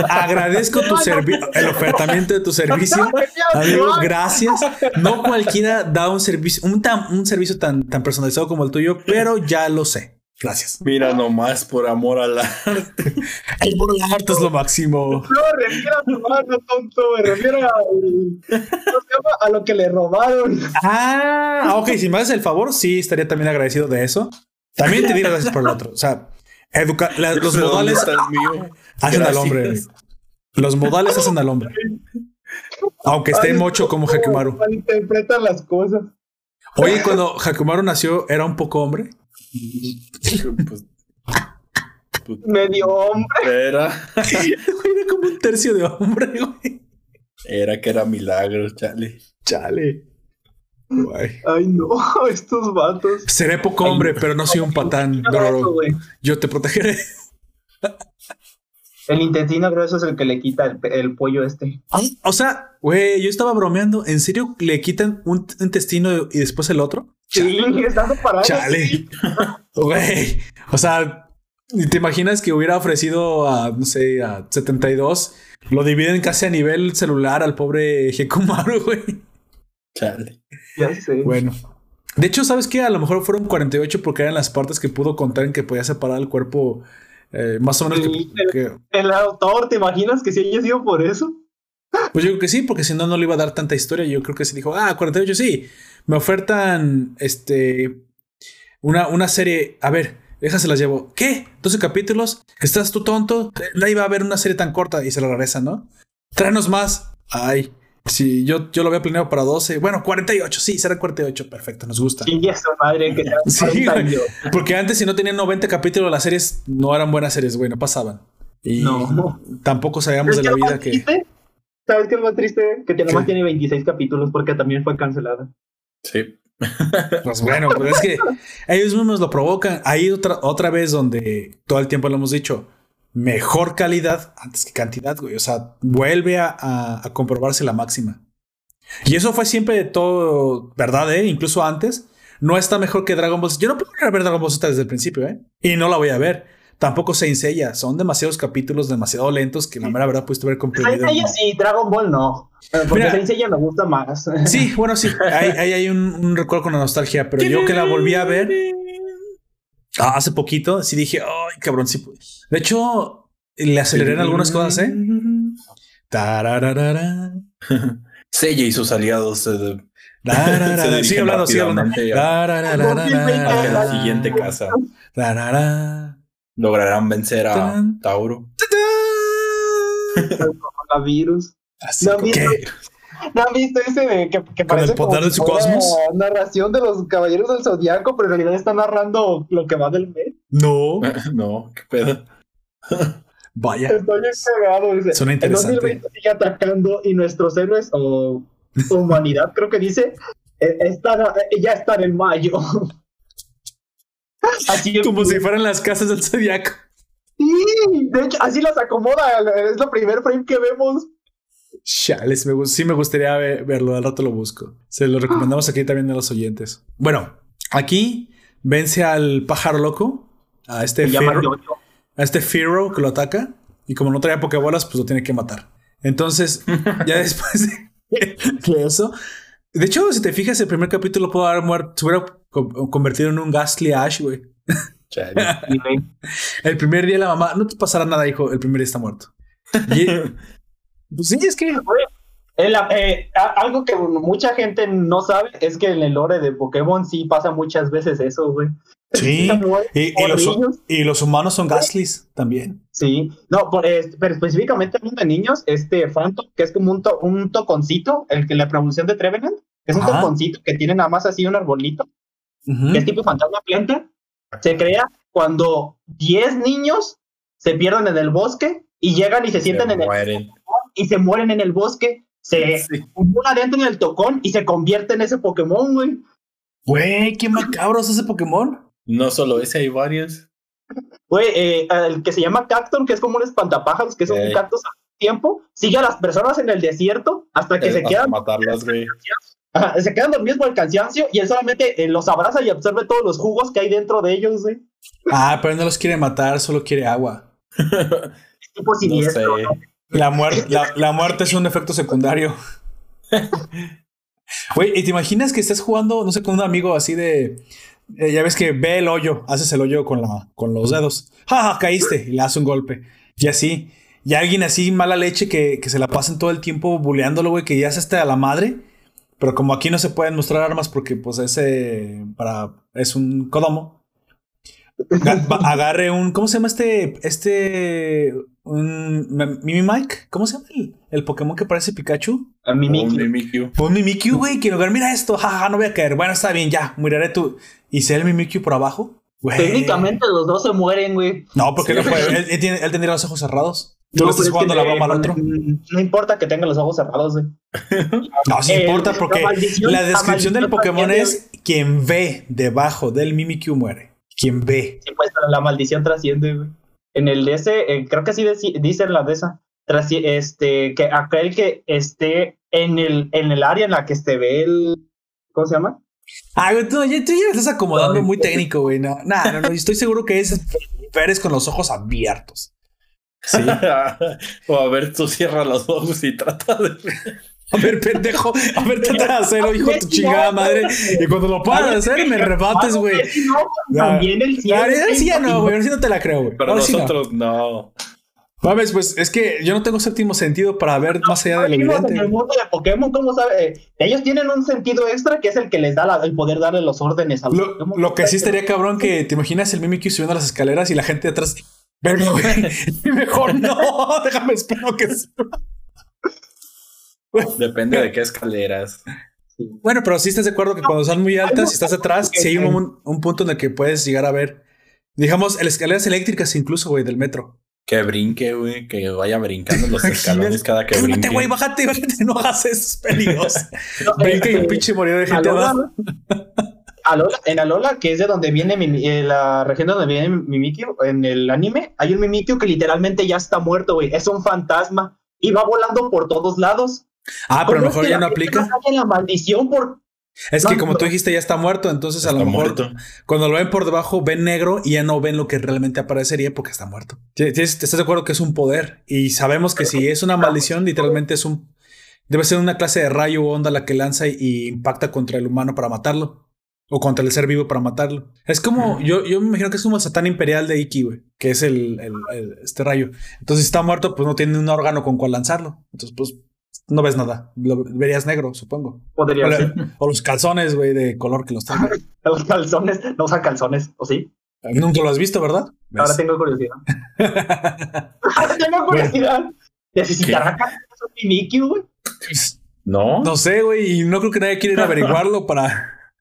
Agradezco tu servicio, el ofertamiento de tu servicio. Amigo, gracias. No cualquiera da un servicio, un, un servicio tan, tan personalizado como el tuyo, pero ya lo sé. Gracias. Mira nomás por amor al arte. El amor al arte es lo máximo. No, refiero a tu mano, tonto. Me refiero a, a lo que le robaron. Ah, ok. Si me haces el favor, sí, estaría también agradecido de eso. También te diría gracias por el otro. O sea, educa los modales hacen al hombre. Los modales hacen al hombre. Aunque esté mocho como Hakumaru. Interpretan las cosas. Oye, cuando Hakumaru nació, ¿era un poco hombre? Pues, Medio hombre. Era. era como un tercio de hombre, güey. Era que era milagro, chale. Chale. Ay, no, estos vatos. Seré poco hombre, pero no soy un patán. Yo te protegeré. El intestino grueso es el que le quita el, pollo este. O sea, güey, yo estaba bromeando. ¿En serio le quitan un intestino y después el otro? Sí, estás parado. Chale. Güey. O sea, ¿te imaginas que hubiera ofrecido a, no sé, a 72? Lo dividen casi a nivel celular al pobre Hekumaru, güey. Chale. Ya sé. Bueno. De hecho, ¿sabes qué? A lo mejor fueron 48 porque eran las partes que pudo contar en que podía separar el cuerpo eh, más o menos. que, el, autor, ¿te imaginas que si haya sido por eso? Pues yo creo que sí, porque si no, no le iba a dar tanta historia. Yo creo que sí dijo, ah, 48 sí. Me ofertan este una, una serie. A ver, se las llevo. ¿Qué? ¿12 capítulos? ¿Estás tú tonto? La iba a ver una serie tan corta y se la regresa, ¿no? Tráenos más. Ay. Sí, yo, yo lo había planeado para 12. Bueno, 48, sí, será 48. Perfecto, nos gusta. Sí, eso, madre, que sí, Porque antes, si no tenían 90 capítulos, las series no eran buenas series, güey, no pasaban. Y no. tampoco sabíamos de la vida que. ¿Sabes qué es más triste? Que nomás tiene 26 capítulos porque también fue cancelada. Sí. Pues bueno, pues es que ellos mismos lo provocan. Ahí otra, otra vez donde todo el tiempo lo hemos dicho mejor calidad antes que cantidad, güey. O sea, vuelve a, comprobarse la máxima. Y eso fue siempre todo verdad, ¿eh? Incluso antes. No está mejor que Dragon Ball Z. Yo no puedo ver Dragon Ball Z desde el principio, ¿eh? Y no la voy a ver. Tampoco se ensella. Son demasiados capítulos demasiado lentos que la mera verdad pudiste haber comprimido. Seiya sí, Dragon Ball no. Porque Mira, me gusta más. Sí, bueno, sí. Ahí hay, un, recuerdo con la nostalgia. Pero yo que la volví a ver hace poquito, sí dije, ay, cabrón, sí. De hecho, le aceleré en algunas cosas, ¿eh? Sella y sus aliados. Eh, sigue hablando, sigue hablando. la siguiente casa. Lograrán vencer a Tauro. Coronavirus. ¿No, ¿No han visto ese de que, que parece el poder de su cosmos? narración de los caballeros del zodiaco, pero en realidad está narrando lo que va del mes? No. no, qué pedo. Vaya. Estoy cagado. Dice. Suena interesante. El 2020 sigue atacando y nuestros héroes o humanidad, creo que dice, eh, está, eh, ya están en mayo. así Como si fueran las casas del zodiaco. Sí, de hecho, así las acomoda. Es la primer frame que vemos. Chales, me, sí me gustaría verlo, al rato lo busco. Se lo recomendamos aquí también a los oyentes. Bueno, aquí vence al pájaro loco, a este a este Firo que lo ataca. Y como no trae pokebolas, pues lo tiene que matar. Entonces, ya después de, eso. De hecho, si te fijas, el primer capítulo pudo haber muerto. Se hubiera convertido en un Ghastly Ash, güey. el primer día la mamá, no te pasará nada, hijo. El primer día está muerto. Y, pues sí, es que. Eh, algo que mucha gente no sabe es que en el lore de Pokémon sí pasa muchas veces eso, güey. Sí, y, los, humanos son Gastlys también. Sí, no, pero específicamente hablando de niños, este Phantom, que es como un, un toconcito, el que la promoción de Trevenant, es un toconcito que tiene nada más así un arbolito, que es tipo fantasma planta, se crea cuando 10 niños se pierden en el bosque y llegan y se, sienten en el y se mueren en el bosque, se sí. adentro en el tocón y se convierte en ese Pokémon, güey. Güey, qué macabros ese Pokémon. No solo ese, hay varios. Güey, eh, el que se llama Cacton, que es como un espantapájaros, que es un cactus a tiempo, sigue a las personas en el desierto hasta que eh, se quedan. matarlas, güey. se quedan dormidos por el cansancio y él solamente eh, los abraza y absorbe todos los jugos que hay dentro de ellos, güey. Ah, pero no los quiere matar, solo quiere agua. es tipo siniestro. La, muerte, la, muerte es un efecto secundario. Güey, ¿y te imaginas que estás jugando, no sé, con un amigo así de. Eh, ya ves que ve el hoyo, haces el hoyo con, la, con los dedos. ¡Ja, Caíste y le hace un golpe. Y así. Y alguien así, mala leche, que, que se la pasen todo el tiempo buleándolo, güey, que ya se esté a la madre. Pero como aquí no se pueden mostrar armas porque, pues, ese. Para, es un codomo. Agarre un. ¿Cómo se llama este? Este. Un Mimi Mike, ¿cómo se llama el, Pokémon que parece Pikachu? A Mimikyu. Un Mimikyu, güey, que lugar, mira esto, jaja, no voy a caer. Bueno, está bien, ya, moriré tú. ¿Y si el Mimikyu por abajo? Técnicamente los dos se mueren, güey. No, porque no puede. Él, él, tendría los ojos cerrados. Tú le estás jugando la broma al otro. No importa que tenga los ojos cerrados, güey. no, sí importa porque la, descripción del Pokémon es quien ve debajo del Mimikyu muere. Quien ve. Sí, pues la maldición trasciende, güey. En el DS, eh, creo que sí dice en la DS, este, que aquel que esté en el, en el área en la que se ve el. ¿Cómo se llama? Ah, güey, tú, ya, tú ya me estás acomodando muy técnico, güey. No, no, no, estoy seguro que es Pérez con los ojos abiertos. Sí. o a ver, tú cierras los ojos y trata de. A ver, pendejo, a ver, trata de hacerlo, hijo de tu chingada madre. Y cuando lo puedas hacer, me rebates, güey. También el cielo. Sí, ya no, güey. Ahora sí no te la creo, güey. Pero nosotros no. Mames, pues es que yo no tengo séptimo sentido para ver más allá de lo evidente. En el mundo de Pokémon, ¿cómo sabe? Ellos tienen un sentido extra que es el que les da el poder darle los órdenes a los Lo, lo que sí estaría cabrón que te imaginas el Mimikyu subiendo las escaleras y la gente de atrás. Pero, mejor no, déjame espero que Depende de qué escaleras. Bueno, pero sí estás de acuerdo que cuando son muy altas y estás atrás, sí hay un, un punto en el que puedes llegar a ver, digamos, escaleras eléctricas incluso, güey, del metro. Que brinque, güey, que vaya brincando los escalones cada que brinque. güey, bájate, bájate, no hagas esos peligros. Brinque y un pinche morir de gente abajo. en Alola, que es de donde viene eh, la región de donde viene Mimikyu, en el anime, hay un Mimikyu que literalmente ya está muerto, güey. Es un fantasma y va volando por todos lados. Ah, pero a lo mejor ya no aplica. la maldición por es que como tú dijiste, ya está muerto, entonces a lo mejor cuando lo ven por debajo ven negro y ya no ven lo que realmente aparecería porque está muerto. ¿Estás de acuerdo que es un poder? Y sabemos que si es una maldición, literalmente es un... Debe ser una clase de rayo o onda la que lanza y, impacta contra el humano para matarlo. O contra el ser vivo para matarlo. Es como, yo, yo me imagino que es como el satán imperial de Iki, güey, que es el, este rayo. Entonces, si está muerto, pues no tiene un órgano con cual lanzarlo. Entonces, pues no ves nada. Lo verías negro, supongo. Podría o, ser. O los calzones, güey, de color que los tengo. los calzones, no usan calzones, ¿o sí? Nunca lo has visto, ¿verdad? Ahora tengo curiosidad. Ahora tengo curiosidad. ¿Necesitará calzones Mimikyu, güey? No. No sé, güey, y no creo que nadie quiera averiguarlo para.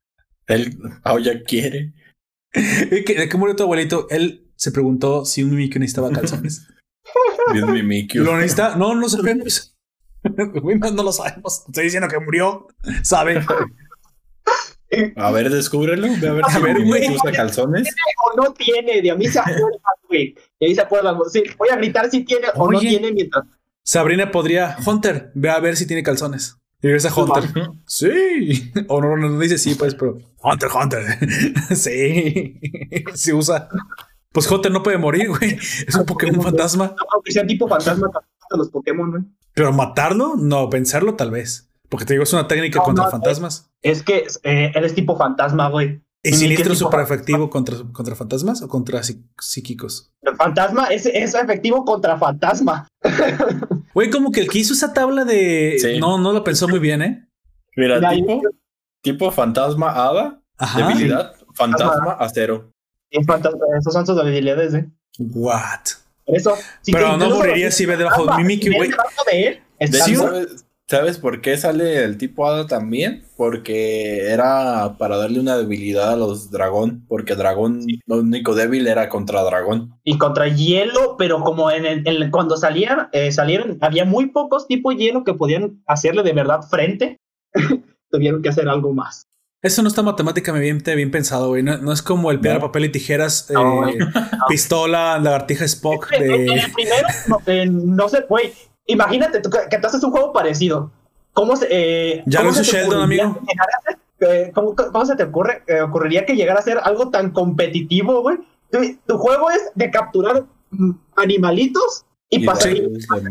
Él ah, ya quiere. ¿De qué murió tu abuelito? Él se preguntó si un Mimikyu necesitaba calzones. Mimikyu. ¿Lo necesita? No, no se no, lo sabemos. Estoy diciendo que murió. ¿Sabe? A ver, descúbrelo. a ver si güey, usa calzones. ¿Tiene o no tiene? De a mí se acuerda, güey. De ahí se acuerda. Sí, voy a gritar si tiene o no tiene mientras. Sabrina podría. Hunter, ve a ver si tiene calzones. Y ves a Hunter. Sí. O no, no, dice sí, pues, pero. Hunter, Hunter. sí. Si usa. Pues Hunter no puede morir, güey. Es un Pokémon fantasma. Aunque sea tipo fantasma, los Pokémon, güey. Pero matarlo, no, vencerlo tal vez. Porque te digo, es una técnica contra fantasmas. Es, que eh, eres tipo fantasma, güey. ¿Y Sinistro es súper efectivo contra, contra fantasmas o contra psíquicos? El fantasma es, es efectivo contra fantasma. Güey, como que el que hizo esa tabla de. No, no lo pensó muy bien, ¿eh? Mira, tipo, tipo fantasma hada, debilidad, fantasma acero. Esos son sus debilidades, ¿eh? What? Eso. Pero no moriría si ve debajo de Mimikyu, güey. ¿Sabes por qué sale el tipo hada también? Porque era para darle una debilidad a los dragón, porque dragón, lo único débil era contra dragón. Y contra hielo, pero como en el, cuando salían, eh, salieron, había muy pocos tipos de hielo que podían hacerle de verdad frente, tuvieron que hacer algo más. Eso no está matemáticamente bien pensado, güey. No, es como el piedra, papel y tijeras, eh, pistola, lagartija Spock. De... En, el primero, no, sé, güey. Imagínate que, tú haces un juego parecido. ¿Cómo se, eh, ya lo hizo Sheldon, amigo. Eh, ¿cómo, se te ocurre? ocurriría que llegara a ser algo tan competitivo, güey. tu juego es de capturar mm, animalitos y,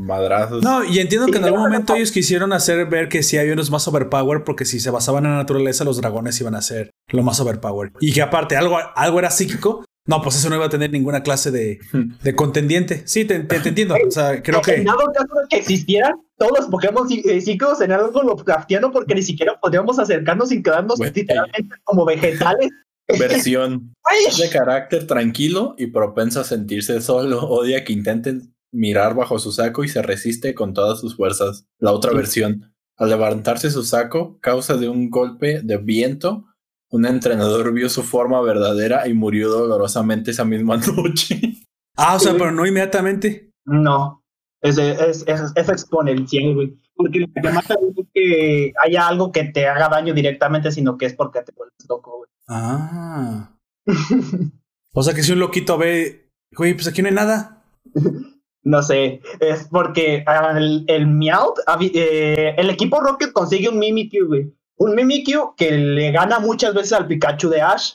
madrazos. No, y entiendo que en algún momento ellos quisieron hacer ver que sí hay unos más overpower, porque si se basaban en la naturaleza, los dragones iban a ser lo más overpower. Y que aparte algo, algo era psíquico. No, pues eso no iba a tener ninguna clase de, de contendiente. Sí, te, entiendo. O sea, creo que. En dado caso de que existieran todos los Pokémon eh, psíquicos en algo lo craftiano, porque ni siquiera podríamos acercarnos sin quedarnos literalmente como vegetales. Versión de carácter tranquilo y propenso a sentirse solo. Odia que intenten mirar bajo su saco y se resiste con todas sus fuerzas. La otra versión, al levantarse su saco, causa de un golpe de viento, un entrenador vio su forma verdadera y murió dolorosamente esa misma noche. Ah, o sea, pero no inmediatamente. No, es, es, es, exponencial, güey. Porque lo que mata es que haya algo que te haga daño directamente, sino que es porque te vuelves loco, güey. Ah. o sea que si un loquito ve, güey, pues aquí no hay nada. No sé, es porque el, el Meowth, eh, el equipo Rocket consigue un Mimikyu, güey. Un Mimikyu que le gana muchas veces al Pikachu de Ash.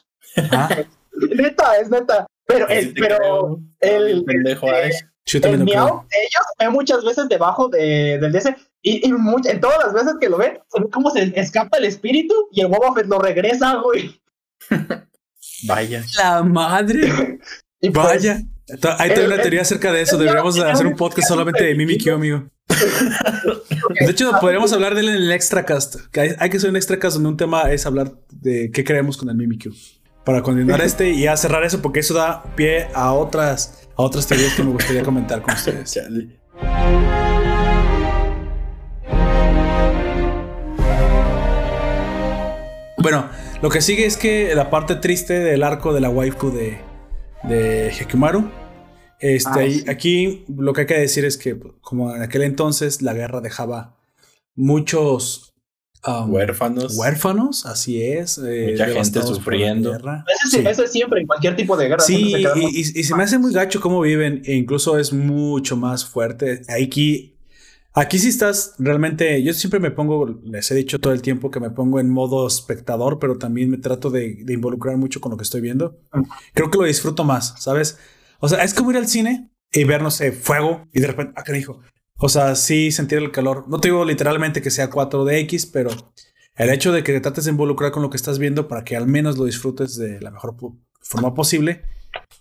Ah. neta, es neta. Pero, el, pero el, pendejo Ash. el Meowth, ellos ven muchas veces debajo de, del DS y, y en todas las veces que lo ven, se ve cómo se escapa el espíritu y el Boba Fett lo regresa, güey. Vaya. La madre. y pues, Vaya. Hay toda una teoría acerca de eso. Deberíamos hacer un podcast solamente de Mimikyu, amigo. De hecho, podríamos hablar de él en el extracast. Que hay, hay, que hacer un extracast donde un tema es hablar de qué creemos con el Mimikyu. Para continuar este y a cerrar eso, porque eso da pie a otras, a otras teorías que me gustaría comentar con ustedes. Bueno, lo que sigue es que la parte triste del arco de la waifu de, de Hekimaru. Este, ah, Aquí lo que hay que decir es que, como en aquel entonces, la guerra dejaba muchos um, huérfanos. Huérfanos, así es. Eh, Mucha gente sufriendo. Eso, es siempre, en cualquier tipo de guerra. Sí, y, y, se me hace muy gacho cómo viven, e incluso es mucho más fuerte. Aquí Aquí sí estás realmente, yo siempre me pongo, les he dicho todo el tiempo que me pongo en modo espectador, pero también me trato de, involucrar mucho con lo que estoy viendo. Creo que lo disfruto más, ¿sabes? O sea, es como ir al cine y ver, no sé, fuego y de repente, ah, ¿qué dijo? O sea, sí sentir el calor. No te digo literalmente que sea 4DX, pero el hecho de que te trates de involucrar con lo que estás viendo para que al menos lo disfrutes de la mejor forma posible.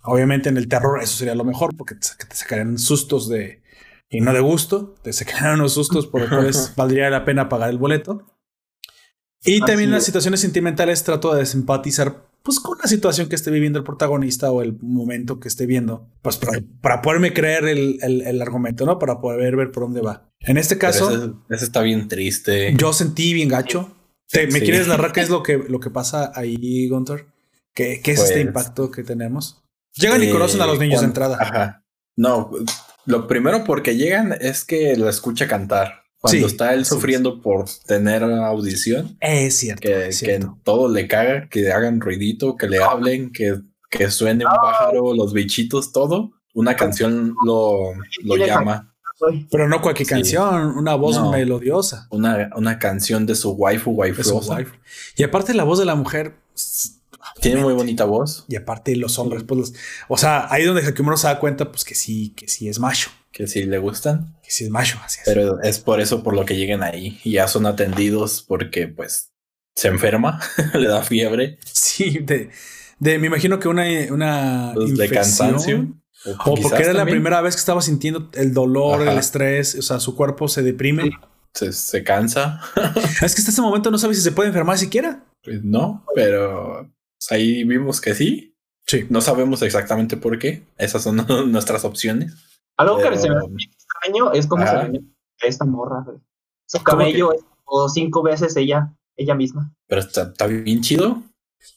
Obviamente en el terror eso sería lo mejor porque te, te sacarían sustos de, y no de gusto, te se quedaron unos sustos por los cuales valdría la pena pagar el boleto. Y también en las situaciones sentimentales trato de simpatizar pues con la situación que esté viviendo el protagonista o el momento que esté viendo, pues para, poderme creer el, el, argumento, ¿no? Para poder ver por dónde va. En este caso... Ese, está bien triste. Yo sentí bien gacho. ¿Me quieres narrar qué es lo que, lo que pasa ahí, Gunter? ¿Qué, qué es este pues, impacto que tenemos? Llegan y conocen a los niños de entrada. Ajá. No, lo primero porque llegan es que lo escucha cantar. Cuando está él sufriendo por tener audición. Es cierto. Que, que todo le caga, que hagan ruidito, que le hablen, que, que suene un pájaro, los bichitos, todo. Una canción lo, lo llama. Pero no cualquier canción, una voz melodiosa. Una, una canción de su waifu, waifu. Y aparte la voz de la mujer tiene muy bonita voz. Y aparte los hombres, pues, o sea, ahí donde Hakimura se da cuenta, pues que sí, que sí es macho. Que sí le gustan. Que sí es macho, así es. Pero es por eso por lo que llegan ahí. Y ya son atendidos porque, pues, se enferma, le da fiebre. Sí, de, de me imagino que una, una pues, de cansancio. O, porque era la primera vez que estaba sintiendo el dolor, el estrés, o sea, su cuerpo se deprime. Se, se cansa. es que hasta ese momento no sabe si se puede enfermar siquiera. Pues no, pero ahí vimos que sí. Sí. No sabemos exactamente por qué. Esas son nuestras opciones. Algo que se ve extraño es como se ve esta morra. Su cabello es como cinco veces ella, ella misma. Pero está, bien chido.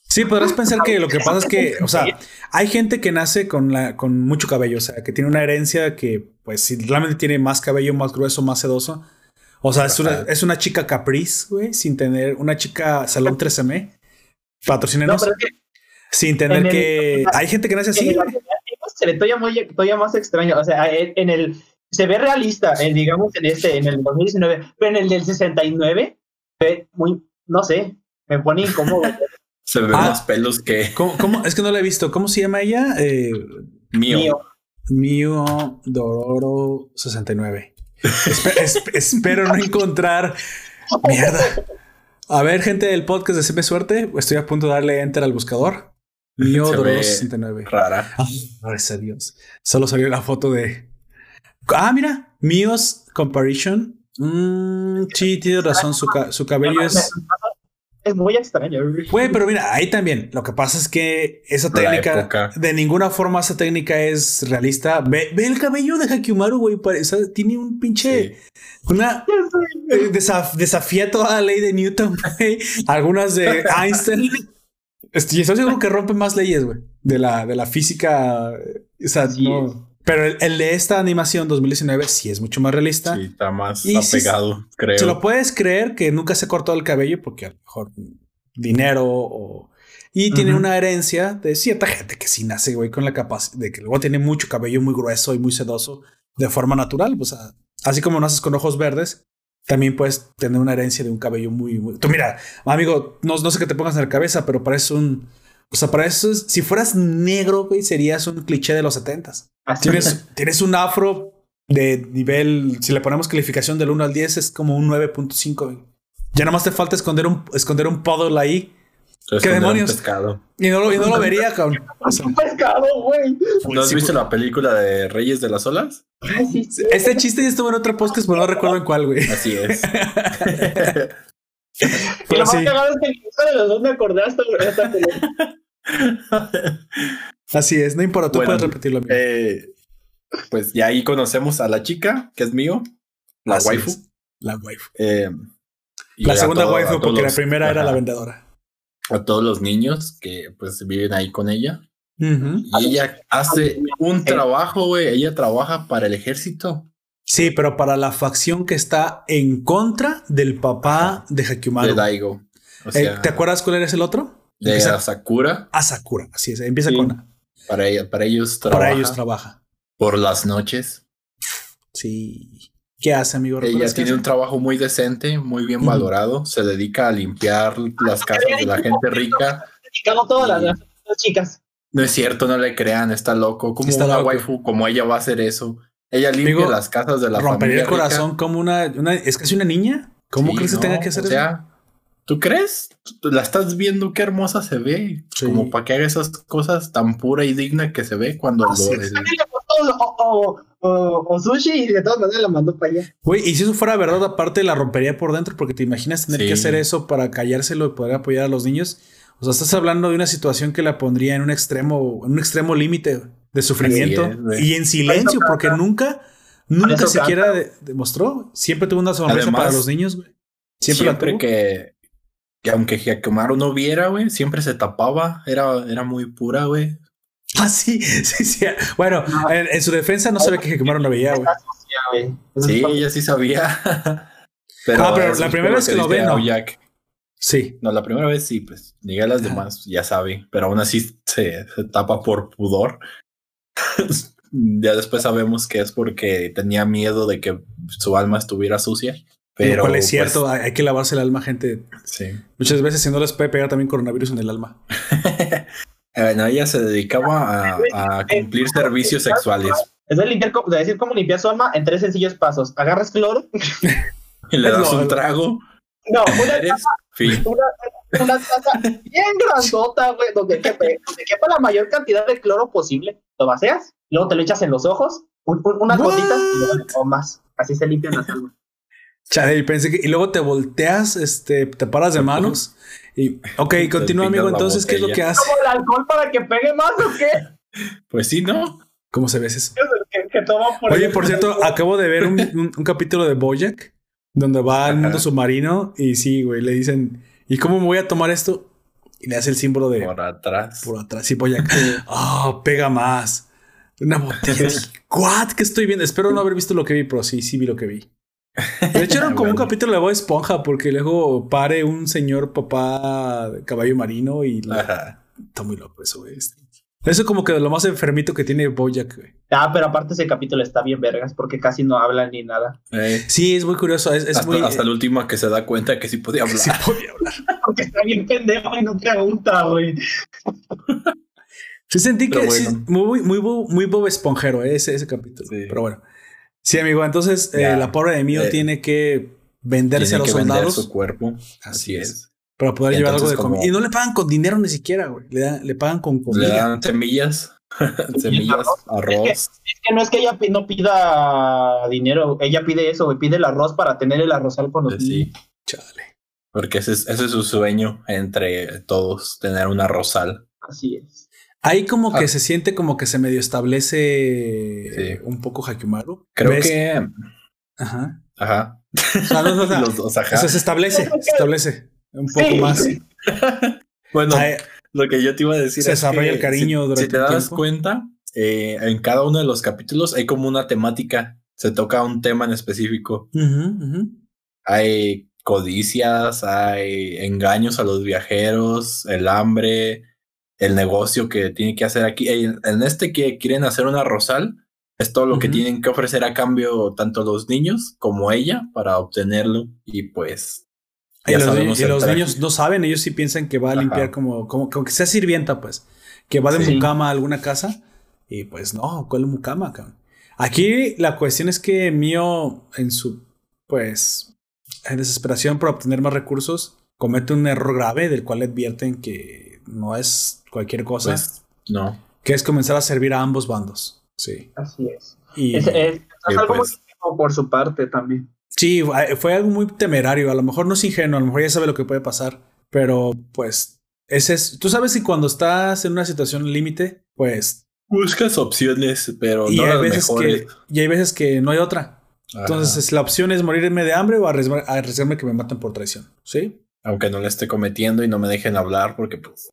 Sí, podrás pensar que lo que pasa es que, o sea, hay gente que nace con, la, con mucho cabello, o sea, que tiene una herencia que, pues, si realmente tiene más cabello, más grueso, más sedoso. O sea, es una, es una chica capriz, güey, sin tener una chica salón 13M Patrocínenos. sin tener que. Hay gente que nace así. Se ve todavía, muy, todavía más extraño. O sea, en el. Se ve realista, en, digamos, en este, en el 2019, pero en el del 69, ve muy. No sé, me pone incómodo. se ven ah, más pelos que. ¿cómo, Es que no la he visto. ¿Cómo se llama ella? Eh, Mío. Mío Dororo 69. espero no encontrar. Mierda. A ver, gente del podcast de CP Suerte, estoy a punto de darle enter al buscador. Mío 269. Rara. Ah, gracias a Dios. Solo salió la foto de. Ah, mira. Míos Comparison. Mm, sí, tiene razón. Su, cabello es. Es muy extraño. Güey, pero mira, ahí también. Lo que pasa es que esa técnica, de ninguna forma esa técnica es realista. Ve, el cabello de Hakiumaru, güey. Tiene un pinche. Una. Eh, desafía toda la ley de Newton, güey. Algunas de Einstein. Estoy, estoy seguro que rompe más leyes, güey. De la, de la física. O sea, no. Pero el, de esta animación 2019 sí es mucho más realista. Sí, está más apegado, creo. Se lo puedes creer que nunca se cortó el cabello porque a lo mejor dinero o... Y tiene una herencia de cierta gente que sí nace, güey, con la capacidad de que luego tiene mucho cabello muy grueso y muy sedoso de forma natural. Pues así como naces con ojos verdes, también puedes tener una herencia de un cabello muy, muy... Tú mira, amigo, no, no sé qué te pongas en la cabeza, pero parece un o sea, para eso, si fueras negro, güey, serías un cliché de los setentas. Tienes, tienes un afro de nivel, si le ponemos calificación del 1 al 10, es como un 9.5. Ya nada más te falta esconder un, esconder un puddle ahí. ¿Qué demonios? pescado. Y no, y no lo vería, cabrón. un pescado, güey. ¿No has visto la película de Reyes de las Olas? Este chiste ya estuvo en otra podcast, pero no recuerdo en cuál, güey. Así es. Pero lo más cagado es que de los dos me acordé hasta, Así es, no importa, tú puedes repetirlo. Eh, pues ya ahí conocemos a la chica, que es mío, la waifu. La waifu. Eh, la segunda waifu, porque la primera era la vendedora. A todos los niños que pues viven ahí con ella. Y ella hace un trabajo, güey. Ella trabaja para el ejército. Sí, pero para la facción que está en contra del papá de Hakimaru. De Daigo. Eh, ¿Te acuerdas cuál era el otro? De Asakura. Asakura, así es. Empieza con Para, ella, para ellos trabaja. Para ellos trabaja. Por las noches. Sí. ¿Qué hace, amigo? Ella tiene un trabajo muy decente, muy bien valorado. Se dedica a limpiar las casas de la gente rica. todas las, chicas. No es cierto, no le crean, está loco. Como una waifu, como ella va a hacer eso. Ella limpia las casas de la rompería el corazón como una, ¿Es casi una niña? ¿Cómo crees que tenga que hacer o sea, ¿Tú crees? La estás viendo qué hermosa se ve. Como para que haga esas cosas tan pura y digna que se ve cuando lo. O, sushi y de todas maneras la mandó para allá. Güey, y si eso fuera verdad, aparte la rompería por dentro, porque te imaginas tener que hacer eso para callárselo y poder apoyar a los niños. O sea, estás hablando de una situación que la pondría en un extremo, en un extremo límite de sufrimiento y en silencio, porque nunca, nunca siquiera demostró. Siempre tuvo una sonrisa para los niños, güey. Siempre, que, que aunque Hyakumaru no viera, güey, siempre se tapaba. Era, era muy pura, güey. Ah, sí, sí, sí. Bueno, en, su defensa no sabe que Hyakumaru no veía, güey. Sí, ella sí sabía. pero ah, pero la primera vez que, lo ve, no. Sí. No, la primera vez sí, pues. Ni las demás, ya sabe. Pero aún así se, se tapa por pudor. Ya después sabemos que es porque tenía miedo de que su alma estuviera sucia. Pero Lo cual es cierto, pues hay que lavarse el alma, gente. Sí. Muchas veces si no les puede pegar también coronavirus en el alma. bueno, ella se dedicaba a, cumplir servicios sexuales. Es de, limpiar, de decir cómo limpiar su alma en tres sencillos pasos. Agarras cloro. y le das un trago. No, una, una taza bien grandota, güey, donde quepa, la mayor cantidad de cloro posible. Lo vacias, luego te lo echas en los ojos, unas gotitas y más. Así se limpian las almas. Chale, pensé que, y luego te volteas, este, te paras de manos y, ok, continúa, amigo. Entonces, ¿qué es lo que hace? ¿Como el alcohol para que pegue más o qué? Pues sí, ¿no? ¿Cómo se ve eso? Oye, por cierto, acabo de ver un, capítulo de Bojack donde va al mundo submarino y sí, güey, le dicen, ¿Y cómo me voy a tomar esto? Y le hace el símbolo de. Por atrás. Por atrás. Y voy a. oh, pega más. Una botella. ¿What? ¿Qué estoy viendo? Espero no haber visto lo que vi, pero sí, sí vi lo que vi. De hecho, era como un capítulo de Bob Esponja, porque luego pare un señor papá de caballo marino y. La... Está muy loco eso, güey. Eso como que de lo más enfermito que tiene Bojack, güey. Ah, pero aparte ese capítulo está bien vergas porque casi no habla ni nada. Eh. Sí, es muy curioso. Es, hasta, muy, hasta el último que se da cuenta que sí podía hablar. Sí podía hablar. porque está bien pendejo y no pregunta, güey. Sí sentí que muy, muy, muy Bob Esponjero eh, ese, ese capítulo. Pero bueno. Sí, amigo. Entonces, eh, la pobre de mío eh, tiene que venderse a los soldados. su cuerpo. Así, es. Para poder llevar algo de comida. Y no le pagan con dinero ni siquiera, güey. Le, le pagan con comida. Le dan semillas. semillas, arroz. Es que, no es que ella no pida dinero, ella pide eso, güey, pide el arroz para tener el arroz con los Sí, chale. Porque ese es, ese es su sueño entre todos, tener una rosal. Así es. Ahí como que ah. se siente como que se medio establece un poco Hakumaru. Creo que. Ajá. Ajá. O sea, se establece, se establece un poco más. bueno, lo que yo te iba a decir se desarrolla el cariño si, si te das cuenta, eh, en cada uno de los capítulos hay como una temática. Se toca un tema en específico. Hay codicias, hay engaños a los viajeros, el hambre, el negocio que tiene que hacer aquí. En este que quieren hacer una rosal, es todo lo que tienen que ofrecer a cambio tanto los niños como ella para obtenerlo. Y pues. Y los, niños no saben, ellos sí piensan que va a limpiar como, como, que sea sirvienta, pues. Que va de mucama a alguna casa. Y pues no, ¿cuál mucama? Aquí la cuestión es que Mío, en su, pues, en desesperación por obtener más recursos, comete un error grave del cual advierten que no es cualquier cosa. Pues, no. Que es comenzar a servir a ambos bandos. Sí. Así es. Y, es, algo muy pues por su parte también. Sí, fue algo muy temerario. A lo mejor no es ingenuo, a lo mejor ya sabe lo que puede pasar. Pero pues, ese es. Tú sabes si cuando estás en una situación límite, pues. Buscas opciones, pero y no hay veces que Y hay veces que no hay otra. Entonces, la opción es morirme de hambre o arriesgarme que me maten por traición. ¿Sí? Aunque no le esté cometiendo y no me dejen hablar porque, pues,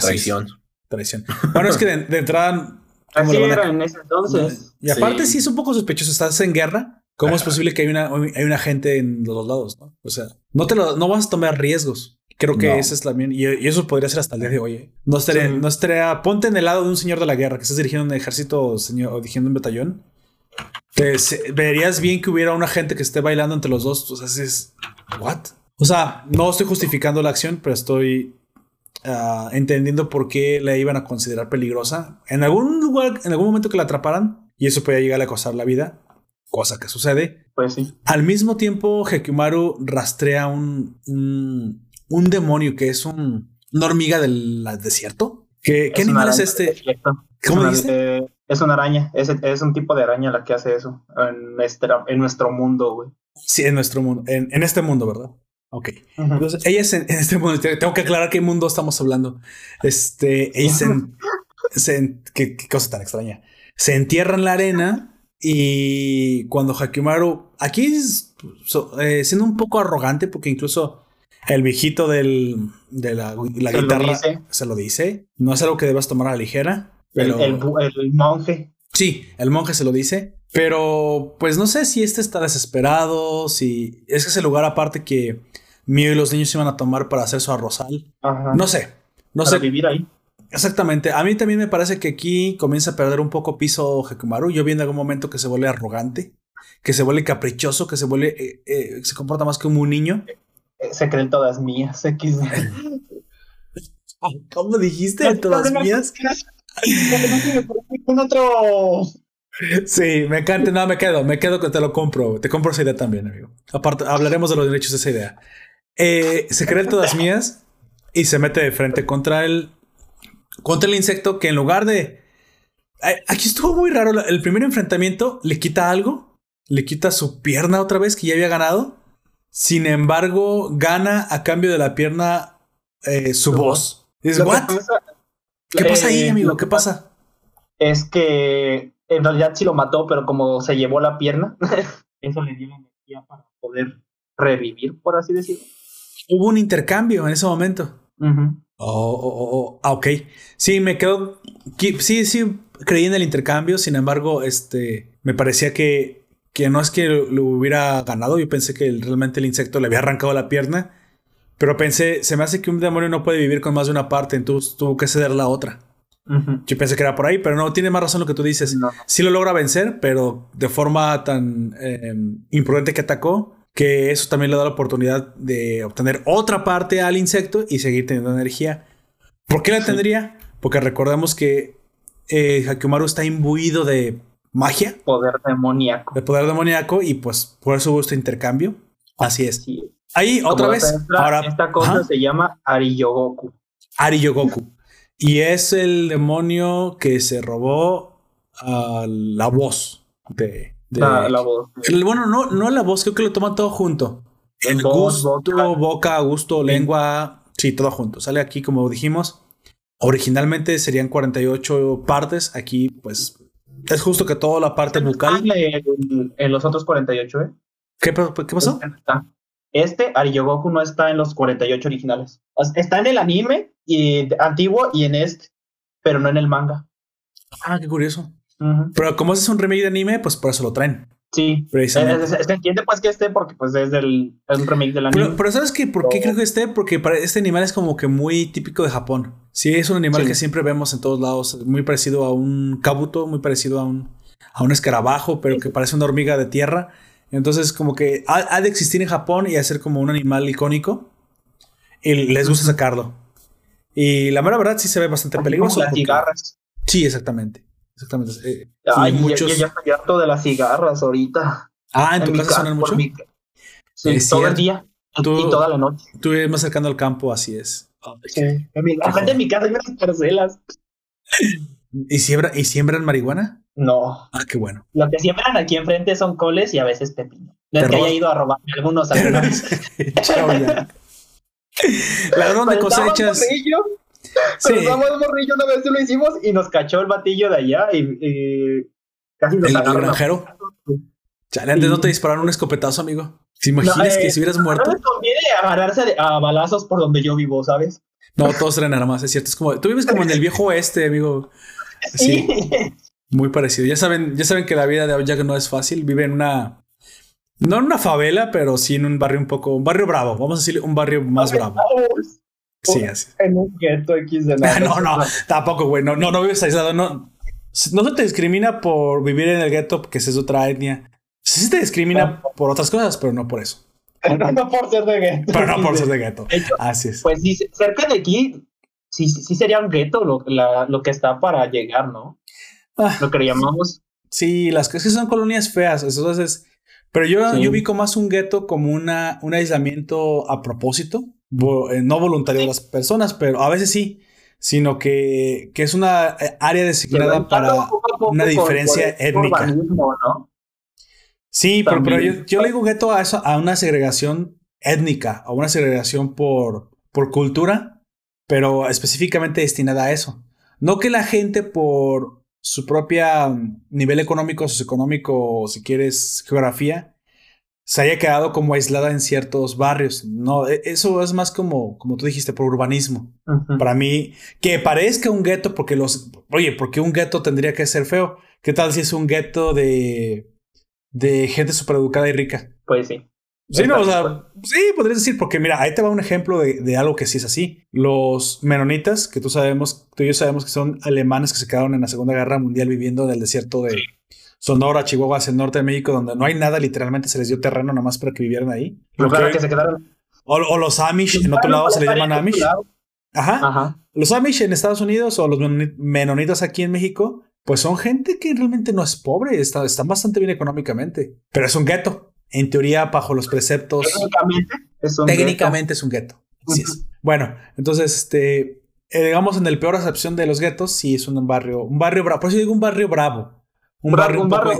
traición. Traición. Bueno, es que de, entrada. Así era en ese entonces. Y aparte, sí. es un poco sospechoso. Estás en guerra. ¿Cómo es posible que hay una, hay una gente en los dos lados? ¿no? O sea, no te lo, no vas a tomar riesgos. Creo que esa es la y, y, eso podría ser hasta el día de hoy. ¿eh? No estaría, no estaría, ponte en el lado de un señor de la guerra que estás dirigiendo un ejército señor, o dirigiendo un batallón. Te, verías bien que hubiera una gente que esté bailando entre los dos. O sea, es, what? O sea, no estoy justificando la acción, pero estoy Ah, entendiendo por qué la iban a considerar peligrosa. En algún lugar, en algún momento que la atraparan, y eso podía llegar a costar la vida, cosa que sucede. Pues sí. Al mismo tiempo, Hekimaru rastrea un, un, demonio que es un, una hormiga del desierto. ¿Qué, ¿qué animal es este? ¿Cómo es dice? es una araña, es, es, un tipo de araña la que hace eso en, nuestra, en nuestro mundo, güey. Sí, en nuestro mundo, en, en este mundo, ¿verdad? Ok. Entonces, ella es en, este mundo. Tengo que aclarar qué mundo estamos hablando. Este, ella se, qué, cosa tan extraña. Se entierra en la arena y cuando Hakimaru, aquí es, eh, siendo un poco arrogante, porque incluso el viejito del, de la, guitarra se lo dice. No es algo que debas tomar a la ligera. Pero... El, el, monje. Sí, el monje se lo dice. Pero pues no sé si este está desesperado, si es que ese lugar aparte que mío y los niños iban a tomar para hacer su arrozal. No sé. No para sé. vivir ahí. Exactamente. A mí también me parece que aquí comienza a perder un poco piso Hekumaru. Yo vi en algún momento que se vuelve arrogante, que se vuelve caprichoso, que se vuelve, eh, eh, se comporta más como un niño. Eh, se creen todas mías, X. ¿Cómo dijiste? ¿Todas mías? Un otro. Sí, me encanta. No, me quedo, me quedo que te lo compro. Te compro esa idea también, amigo. Aparte, hablaremos de los derechos de esa idea. Eh, se cree todas mías y se mete de frente contra el, contra el insecto que en lugar de... Aquí estuvo muy raro. El primer enfrentamiento le quita algo, le quita su pierna otra vez que ya había ganado. Sin embargo, gana a cambio de la pierna eh, su voz. ¿what? ¿Qué pasa ahí, eh, amigo? ¿Qué pasa? Es que en realidad sí lo mató, pero como se llevó la pierna, eso le dio la energía para poder revivir, por así decirlo. Hubo un intercambio en ese momento. Oh, oh, oh, ah, ok. Sí, me quedo. Sí, sí, creí en el intercambio. Sin embargo, este me parecía que, que no es que lo hubiera ganado. Yo pensé que realmente el insecto le había arrancado la pierna. Pero pensé, se me hace que un demonio no puede vivir con más de una parte, entonces tuvo que ceder la otra. Yo pensé que era por ahí, pero no, tiene más razón lo que tú dices. Sí lo logra vencer, pero de forma tan em, imprudente que atacó, que eso también le da la oportunidad de obtener otra parte al insecto y seguir teniendo energía. ¿Por qué la tendría? Porque recordemos que eh, Hakumaru está imbuido de magia. Poder demoníaco. De poder demoníaco y pues por eso hubo este intercambio. Así es. Ahí, otra vez. ahora, esta cosa se llama Ariyogoku. Ariyogoku. y es el demonio que se robó a la voz de, la, voz. bueno, no, no la voz, creo que lo toma todo junto. El gusto, boca, gusto, lengua, sí, todo junto. Sale aquí, como dijimos, originalmente serían 48 partes. Aquí, pues, es justo que toda la parte bucal. En, los otros 48, ¿eh? ¿Qué, qué pasó? Este, Ariyogoku, no está en los 48 originales. Está en el anime y, antiguo y en este, pero no en el manga. Ah, qué curioso. Pero como es un remake de anime, pues por eso lo traen. Sí, se entiende pues que esté porque pues es, del, un remake del anime. Pero, ¿sabes qué? ¿Por qué creo que esté? Porque para este animal es como que muy típico de Japón. Sí, es un animal que siempre vemos en todos lados, muy parecido a un kabuto, muy parecido a un, a un escarabajo, pero que parece una hormiga de tierra. Entonces como que ha, de existir en Japón y hacer como un animal icónico. Y les gusta sacarlo. Y la mera verdad sí se ve bastante peligroso. Las cigarras. Sí, exactamente. Exactamente. Eh, Ay, muchos... ya, estoy harto de las cigarras ahorita. Ah, ¿en, tu casa suenan mucho? Sí, todo el día y toda la noche. Tú vives más cercano al campo, así es. Sí. En mi, en mi casa hay unas parcelas. ¿Y, siembra, ¿Y siembran marihuana? No. Ah, qué bueno. Lo que siembran aquí enfrente son coles y a veces pepino. Es que haya ido a robarme algunos algunos. Chao ya. Ladrón de cosechas. Sí. Pero morrillo una vez lo hicimos y nos cachó el batillo de allá y, casi nos ¿El, el granjero? Chale, antes no te dispararon un escopetazo, amigo. ¿Te imaginas que eh, si hubieras muerto? No me conviene agarrarse a balazos por donde yo vivo, ¿sabes? No, todos eran armas, es cierto. Es como, tú vives como en el viejo oeste, amigo. Sí. Muy parecido. Ya saben, ya saben que la vida de Jack no es fácil. Vive en una. No en una favela, pero sí en un barrio un poco. Un barrio bravo. Vamos a decirle un barrio más bravo. Sí, así. En un gueto X de nada. no, no, tampoco, güey. No, no, no vives aislado. No, no se te discrimina por vivir en el gueto, porque es otra etnia. Sí se te discrimina por otras cosas, pero no por eso. Pero no por ser de gueto. Pero no por ser de gueto. Así es. Pues sí, cerca de aquí, sí, sí sería un gueto lo, lo que está para llegar, ¿no? Ah. lo que le llamamos. Sí, las que son colonias feas. Entonces, pero yo, yo vi como más un gueto como una, un aislamiento a propósito no voluntario de las personas, pero a veces sí, sino que, que es una eh, área designada para una diferencia étnica. Sí, pero, yo, le digo gueto a eso, a una segregación étnica, a una segregación por, por cultura, pero específicamente destinada a eso. No que la gente por su propia mm, nivel económico, socioeconómico, si quieres, geografía, se haya quedado como aislada en ciertos barrios. No, e, eso es más como, como tú dijiste, por urbanismo. Para mí, que parezca un gueto, porque los, oye, porque un gueto tendría que ser feo. ¿Qué tal si es un gueto de, de gente supereducada y rica? Pues sí. Sí, no, o sea, sí, podrías decir, porque mira, ahí te va un ejemplo de, de, algo que sí es así. Los menonitas, que tú sabemos, tú y yo sabemos que son alemanes que se quedaron en la Segunda Guerra Mundial viviendo en el desierto de, Sonora, Chihuahua, hacia el norte de México, donde no hay nada, literalmente se les dio terreno nada más para que vivieran ahí. que, se quedaron. O, los Amish, en otro lado se les llaman Amish. Ajá. Los Amish en Estados Unidos o los menonitas aquí en México, pues son gente que realmente no es pobre, está, están bastante bien económicamente, pero es un gueto. En teoría, bajo los preceptos. Técnicamente es un técnicamente es un gueto. Bueno, entonces, este, eh, digamos, en el peor acepción de los guetos, sí es un barrio, un barrio bravo. Por eso digo un barrio bravo. Un, barrio, un, poco,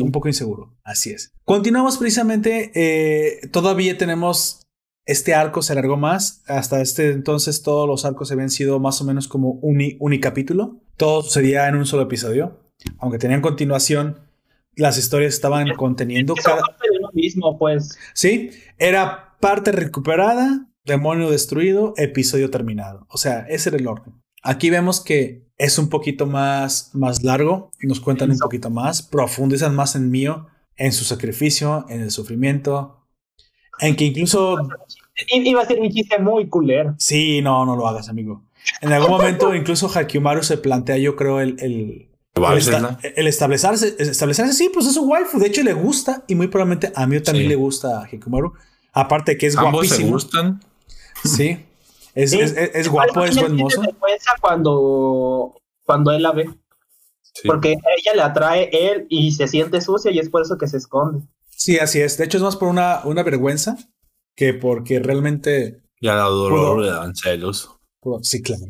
un poco inseguro. Así es. Continuamos precisamente. Eh, todavía tenemos este arco, se alargó más. Hasta este entonces, todos los arcos habían sido más o menos como un unicapítulo. Todo sucedía en un solo episodio. Aunque tenían continuación, las historias estaban conteniendo cada. mismo, pues. Sí, era parte recuperada, demonio destruido, episodio terminado. O sea, ese era el orden. Aquí vemos que es un poquito más, más largo, nos cuentan un poquito más, profundizan más en mío, en su sacrificio, en el sufrimiento, en que incluso... Iba a ser un chiste muy culero. Sí, no, no lo hagas, amigo. En algún momento incluso Hakimaru se plantea, yo creo, el, el, el, establecerse, establecerse, sí, pues es un waifu. De hecho, le gusta y muy probablemente a mí también le gusta a Hakimaru. Aparte que es Ambos se gustan. Sí. Es, es, es, guapo, es buen mozo. cuando, cuando él la ve. Porque ella le atrae él y se siente sucia y es por eso que se esconde. Sí, así es. De hecho, es más por una, una vergüenza que porque realmente. Ya la dolor le dan celos. Sí, claro.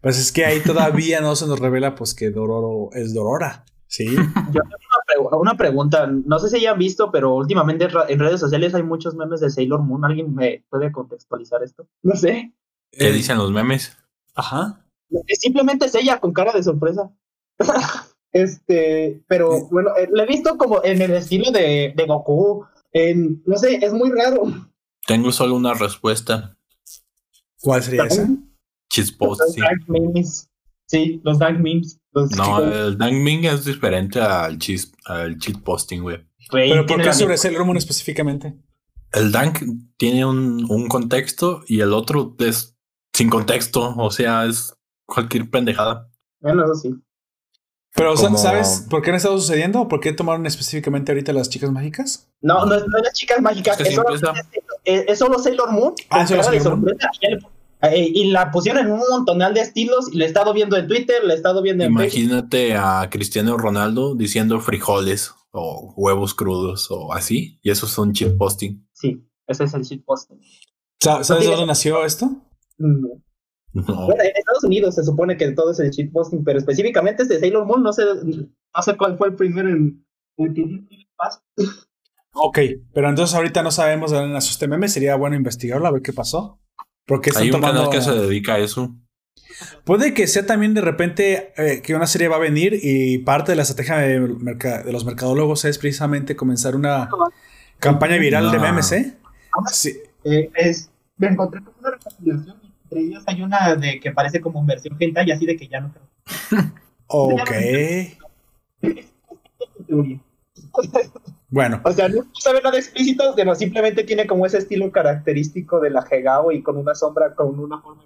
Pues es que ahí todavía no se nos revela pues que Dororo es Dorora. Sí. Yo tengo una una pregunta, no sé si hayan visto, pero últimamente en redes sociales hay muchos memes de Sailor Moon. ¿Alguien me puede contextualizar esto? No sé. ¿Qué dicen los memes? Ajá. Simplemente es ella con cara de sorpresa. este, pero bueno, eh, lo he visto como en el estilo de, de Goku. En, no sé, es muy raro. Tengo solo una respuesta. ¿Cuál sería esa? Chisposting. Sí, los dank memes. no, el dank meme es diferente al, chis, al cheat posting, güey. ¿Pero por qué sobre Sailor Moon específicamente? El dank tiene un, un contexto y el otro es sin contexto, o sea, es cualquier pendejada. Bueno, eso sí. Pero, ¿sabes por qué han estado sucediendo? ¿Por qué tomaron específicamente ahorita las chicas mágicas? No, no, es las chicas mágicas, es, solo, Sailor Moon. Ah, solo Sailor Moon. Eh, y la pusieron en un montonal de estilos y le he estado viendo en Twitter, le he estado viendo en Imagínate a Cristiano Ronaldo diciendo frijoles o huevos crudos o así, y eso es un cheat posting. Sí, ese es el cheat posting. ¿Sabes dónde nació esto? No. Bueno, en Estados Unidos se supone que todo es el cheat posting, pero específicamente este Sailor Moon no sé, no sé cuál fue el primero en el Ok, pero entonces ahorita no sabemos de dónde nació este meme, sería bueno investigarlo, a ver qué pasó. Porque Hay un canal que se dedica a eso. Puede que sea también de repente eh, que una serie va a venir y parte de la estrategia de, los mercadólogos es precisamente comenzar una campaña viral de memes, ¿eh? Sí. Eh, es, me encontré con una recopilación entre ellos hay una de que parece como versión y así de que ya no creo. ok. Bueno. O sea, no sabe nada explícito, sino simplemente tiene como ese estilo característico de la Hegao y con una sombra, con una forma.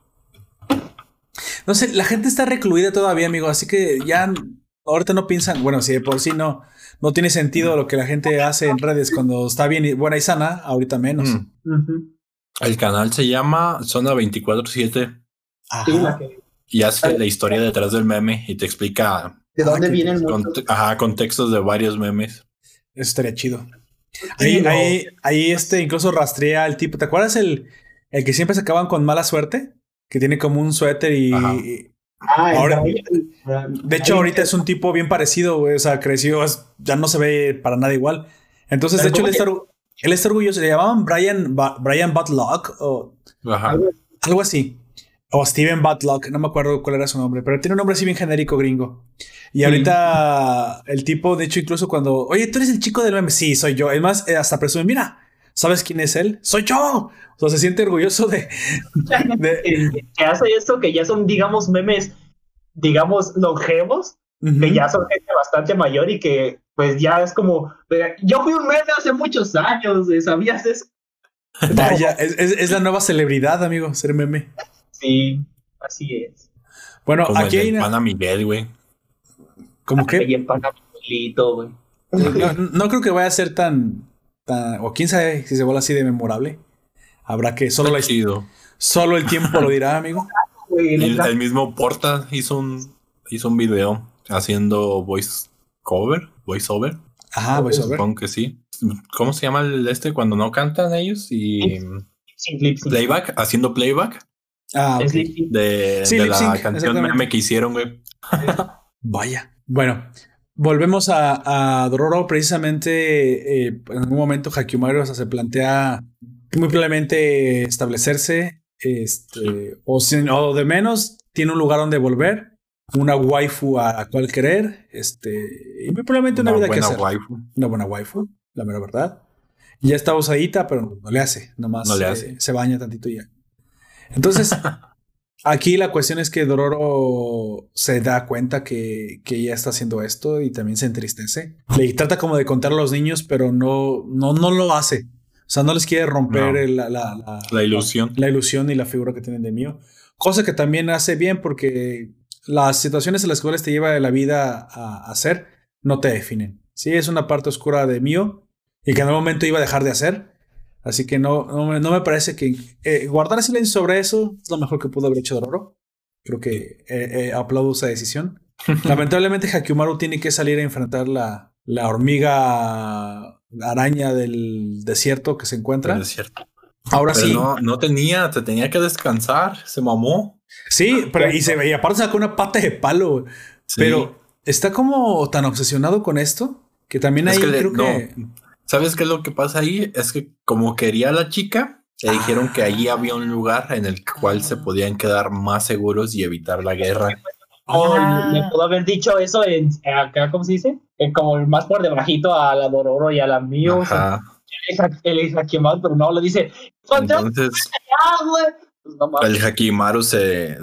No sé, la gente está recluida todavía, amigo, así que ya ahorita no piensan, bueno, si de por sí no, no tiene sentido lo que la gente hace en redes cuando está bien buena y sana, ahorita menos. Mm. El canal se llama Zona 24-7. Y hace la historia detrás del meme y te explica. ¿De dónde vienen? ajá, contextos de varios memes. Eso estaría chido. Ahí, ahí, ahí, este incluso rastrea al tipo. ¿Te acuerdas el, el que siempre se acaban con mala suerte? Que tiene como un suéter y. Ah, ahora, de hecho, ahorita es un tipo bien parecido, O sea, creció, ya no se ve para nada igual. Entonces, de hecho, él está, él está, orgulloso. Le llamaban Brian, Brian Butlock o algo así. O Steven Butlock, no me acuerdo cuál era su nombre, pero tiene un nombre así bien genérico gringo. Y ahorita el tipo, de hecho, incluso cuando, oye, tú eres el chico del meme, sí, soy yo. Es más, eh, hasta presume, mira, ¿sabes quién es él? Soy yo. O sea, se siente orgulloso de... que hace esto, que ya son, digamos, memes, digamos, longevos, que ya son gente bastante mayor y que pues ya es como, yo fui un meme hace muchos años, ¿sabías eso? Vaya, es, es la nueva celebridad, amigo, ser meme. Sí, así es. Bueno, aquí hay. Pana Miguel, güey. ¿Cómo que? Y el pana Miguelito, güey. No, creo que vaya a ser tan, tan. O quién sabe si se vuelve así de memorable. Habrá que. Solo, la, solo el tiempo lo dirá, amigo. el, mismo Porta hizo un, hizo un video haciendo voice cover. Voice over. Ajá, voice over. Supongo que sí. ¿Cómo se llama el este cuando no cantan ellos? Y. Playback, haciendo playback. Ah, de, la canción meme que hicieron, güey. Vaya. Bueno, volvemos a, a Dororo. Precisamente eh, en un momento Hakiumaru se plantea muy probablemente establecerse este, o, o, de menos tiene un lugar donde volver, una waifu a, cual querer, este, y probablemente una, vida que hacer. Waifu. Una buena waifu, la mera verdad. Ya está usadita, pero no le hace, nomás no le hace. Eh, se baña tantito y ya. Entonces, aquí la cuestión es que Dororo se da cuenta que, que, ella está haciendo esto y también se entristece. Le trata como de contar a los niños, pero no, no, no lo hace. O sea, no les quiere romper la, la, ilusión. La, ilusión y la figura que tienen de mío. Cosa que también hace bien porque las situaciones en las cuales te lleva la vida a hacer no te definen. Sí, es una parte oscura de mío y que en algún momento iba a dejar de hacer, Así que no, no, me, parece que eh, guardar silencio sobre eso es lo mejor que pudo haber hecho Dororo. Creo que eh, eh, aplaudo esa decisión. Lamentablemente, Hakiumaru tiene que salir a enfrentar la, la hormiga araña del desierto que se encuentra. desierto. Ahora sí. No, no tenía, te tenía que descansar, se mamó. Sí, pero y, se, y aparte sacó una pata de palo. Pero está como tan obsesionado con esto Que también hay, creo que... ¿Sabes qué es lo que pasa ahí? Es que como quería a la chica, le dijeron que allí había un lugar en el cual se podían quedar más seguros y evitar la guerra. O le pudo haber dicho eso en acá, ¿cómo se dice? como más por debajito a la Dororo y a la Mio. Él es Hakimaru, pero no, le dice. Entonces, pues el Hakimaru se,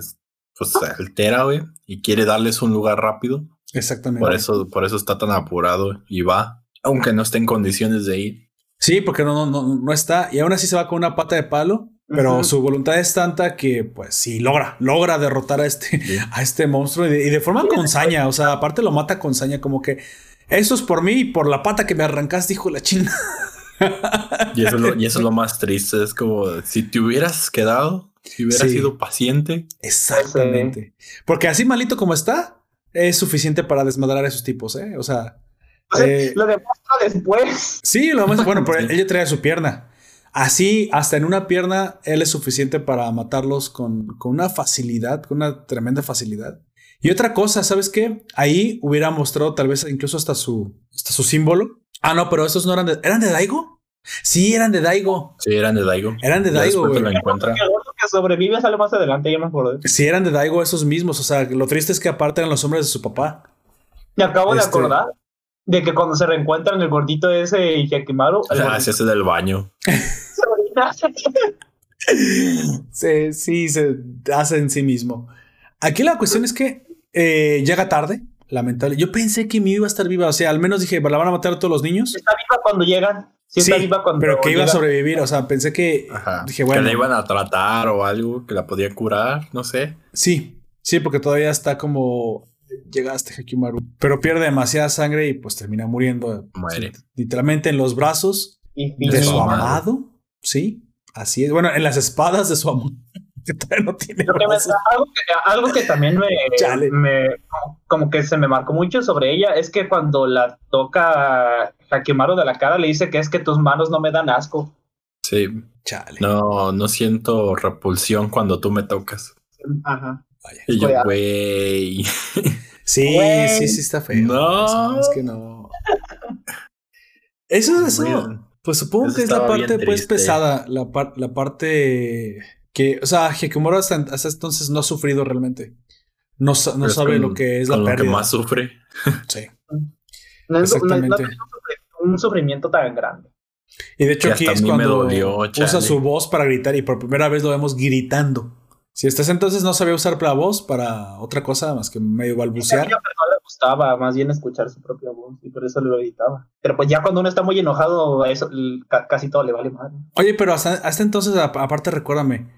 pues, se altera, güey, y quiere darles un lugar rápido. Exactamente. Por eso, por eso está tan apurado y va, aunque no esté en condiciones de ir. Sí, porque no, no, no está. Y aún así se va con una pata de palo. Pero su voluntad es tanta que, pues sí, logra, logra derrotar a este, a este monstruo y de, forma con saña. O sea, aparte lo mata con saña, como que eso es por mí y por la pata que me arrancaste, hijo de la china. Y eso, es lo, y eso es lo más triste. Es como si te hubieras quedado, si hubieras sido paciente. Exactamente. Porque así malito como está, es suficiente para desmadrar a esos tipos, ¿eh? O sea. Eh, lo demuestra después. Sí, lo demuestra. Bueno, pero ella trae su pierna. Así, hasta en una pierna, él es suficiente para matarlos con, con una facilidad, con una tremenda facilidad. Y otra cosa, ¿sabes qué? Ahí hubiera mostrado tal vez incluso hasta su, hasta su símbolo. Ah, no, pero esos no eran de... ¿Eran de Daigo? Sí, eran de Daigo. Sí, eran de Daigo. Eran de Daigo, güey. Lo encuentra. Sobrevive sale más adelante, ya me acuerdo. Sí, eran de Daigo esos mismos. O sea, lo triste es que aparte eran los hombres de su papá. Me acabo de este acordar de que cuando se reencuentran el gordito ese y Yakimaru. Ah, ese del baño. sí, sí, se hace en sí mismo. Aquí la cuestión es que eh, llega tarde, lamentable. Yo pensé que mi iba a estar viva, o sea, al menos dije, ¿la van a matar a todos los niños? Está viva cuando llegan. Sí, está viva cuando pero que iba a sobrevivir, o sea, pensé que dije, bueno, que la iban a tratar o algo, que la podía curar, no sé. Sí, sí, porque todavía está como llegaste Hakimaru, pero pierde demasiada sangre y pues termina muriendo. Muere. Literalmente en los brazos de su amado. Sí, así es. Bueno, en las espadas de su amado. Que todavía no tiene algo, que, también me, como que se me marcó mucho sobre ella es que cuando la toca Hakimaru de la cara le dice que es que tus manos no me dan asco. Sí. Chale. No, no siento repulsión cuando tú me tocas. Ajá. Y yo, güey. Sí, sí, sí está feo. No. es que no. Eso, eso. Pues supongo que es la parte pues pesada, la, la parte que, o sea, Hikimura hasta, entonces no ha sufrido realmente. No, no sabe lo que es la pérdida. Lo que más sufre. Sí. No es, Exactamente. un sufrimiento tan grande. Y de hecho aquí es cuando usa su voz para gritar y por primera vez lo vemos gritando. Si estás entonces no sabía usar la voz para otra cosa más que medio balbucear. no le gustaba más bien escuchar su propia voz y por eso lo editaba. Pero pues ya cuando uno está muy enojado, eso casi todo le vale mal. Oye, pero hasta, entonces, aparte, recuérdame,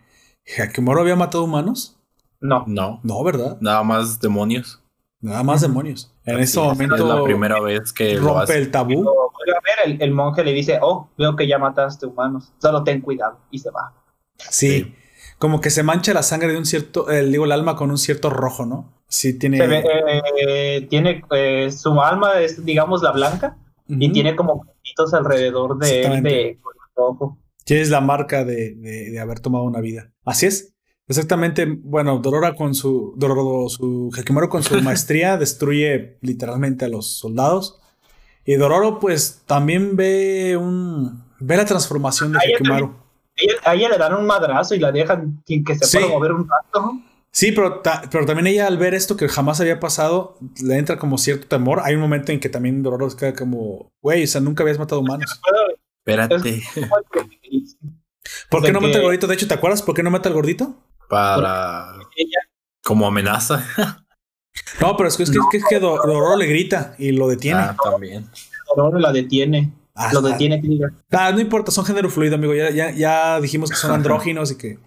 ¿Hakimoro había matado humanos? No. No. No, ¿verdad? Nada más demonios. Nada más demonios. En ese momento. Es la primera vez que rompe el tabú. A ver, el, monje le dice: Oh, veo que ya mataste humanos. Solo ten cuidado. Y se va. sí como que se mancha la sangre de un cierto, eh, digo, el alma con un cierto rojo, ¿no? Sí, tiene. Eh, tiene eh, su alma es, digamos, la blanca y tiene como puntitos alrededor de, de rojo. Que es la marca de, de, haber tomado una vida. Así es. Exactamente. Bueno, Dorora con su. Dororo, su Hakimaru con su maestría destruye literalmente a los soldados. Y Dororo, pues, también ve un. ve la transformación de Hakimaru a ella le dan un madrazo y la dejan sin que se pueda mover un rato. Sí, pero, pero también ella al ver esto que jamás había pasado, le entra como cierto temor. Hay un momento en que también Dolores queda como, güey, o sea, nunca habías matado humanos. Espérate. ¿Por qué no mata al gordito? De hecho, ¿te acuerdas por qué no mata al gordito? Para... Como amenaza. no, pero es que, es que, es que Dororo le grita y lo detiene. Ah, también. Dororo la detiene. Lo detiene ah, no importa, son género fluido, amigo. Ya, ya, dijimos que son andróginos y que.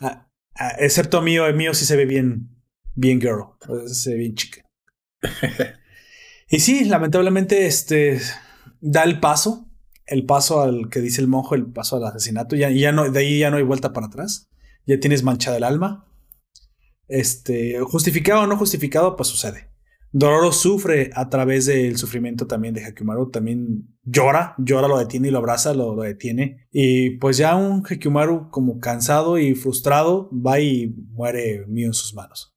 Ah, ah, excepto mío, el mío sí se ve bien. Bien girl. Se ve bien chica. y sí, lamentablemente, este. Da el paso. El paso al que dice el monjo, el paso al asesinato. Ya, ya no, de ahí ya no hay vuelta para atrás. Ya tienes manchada el alma. Este. Justificado o no justificado, pues sucede. Dororo sufre a través del sufrimiento también de Hakimaru, también llora, llora, lo detiene y lo abraza, lo, detiene. Y pues ya un Hakimaru como cansado y frustrado va y muere mío en sus manos.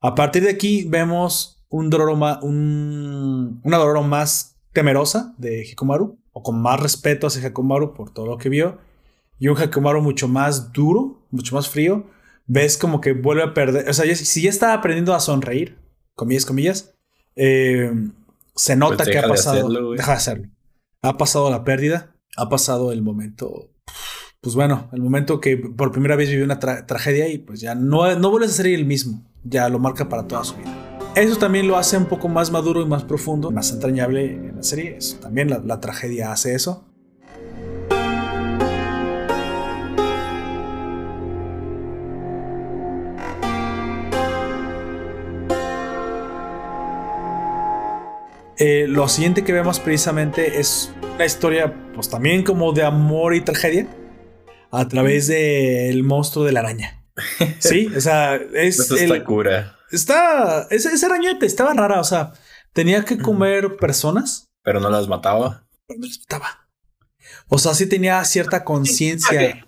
A partir de aquí vemos un Dororo más, un, una Dororo más temerosa de Hikomaru, o con más respeto hacia Hikomaru por todo lo que vio, y un Hikomaru mucho más duro, mucho más frío, ves como que vuelve a perder, o sea, si ya estaba aprendiendo a sonreír, comillas, comillas, eh, se nota pues que ha pasado, deja de hacerlo, ha pasado la pérdida, ha pasado el momento pues bueno, el momento que por primera vez vivió una tragedia y pues ya no, no vuelves a ser el mismo, ya lo marca para toda su vida. Eso también lo hace un poco más maduro y más profundo, más entrañable en la serie. también la, tragedia hace eso. Eh, lo siguiente que vemos precisamente es una historia, pues también como de amor y tragedia, a través del monstruo de la araña. Sí, o sea, es. el, cura. Está. Esa, esa arañeta estaba rara, o sea, tenía que comer personas. Pero no las mataba. Pero no las mataba. O sea, sí tenía cierta conciencia.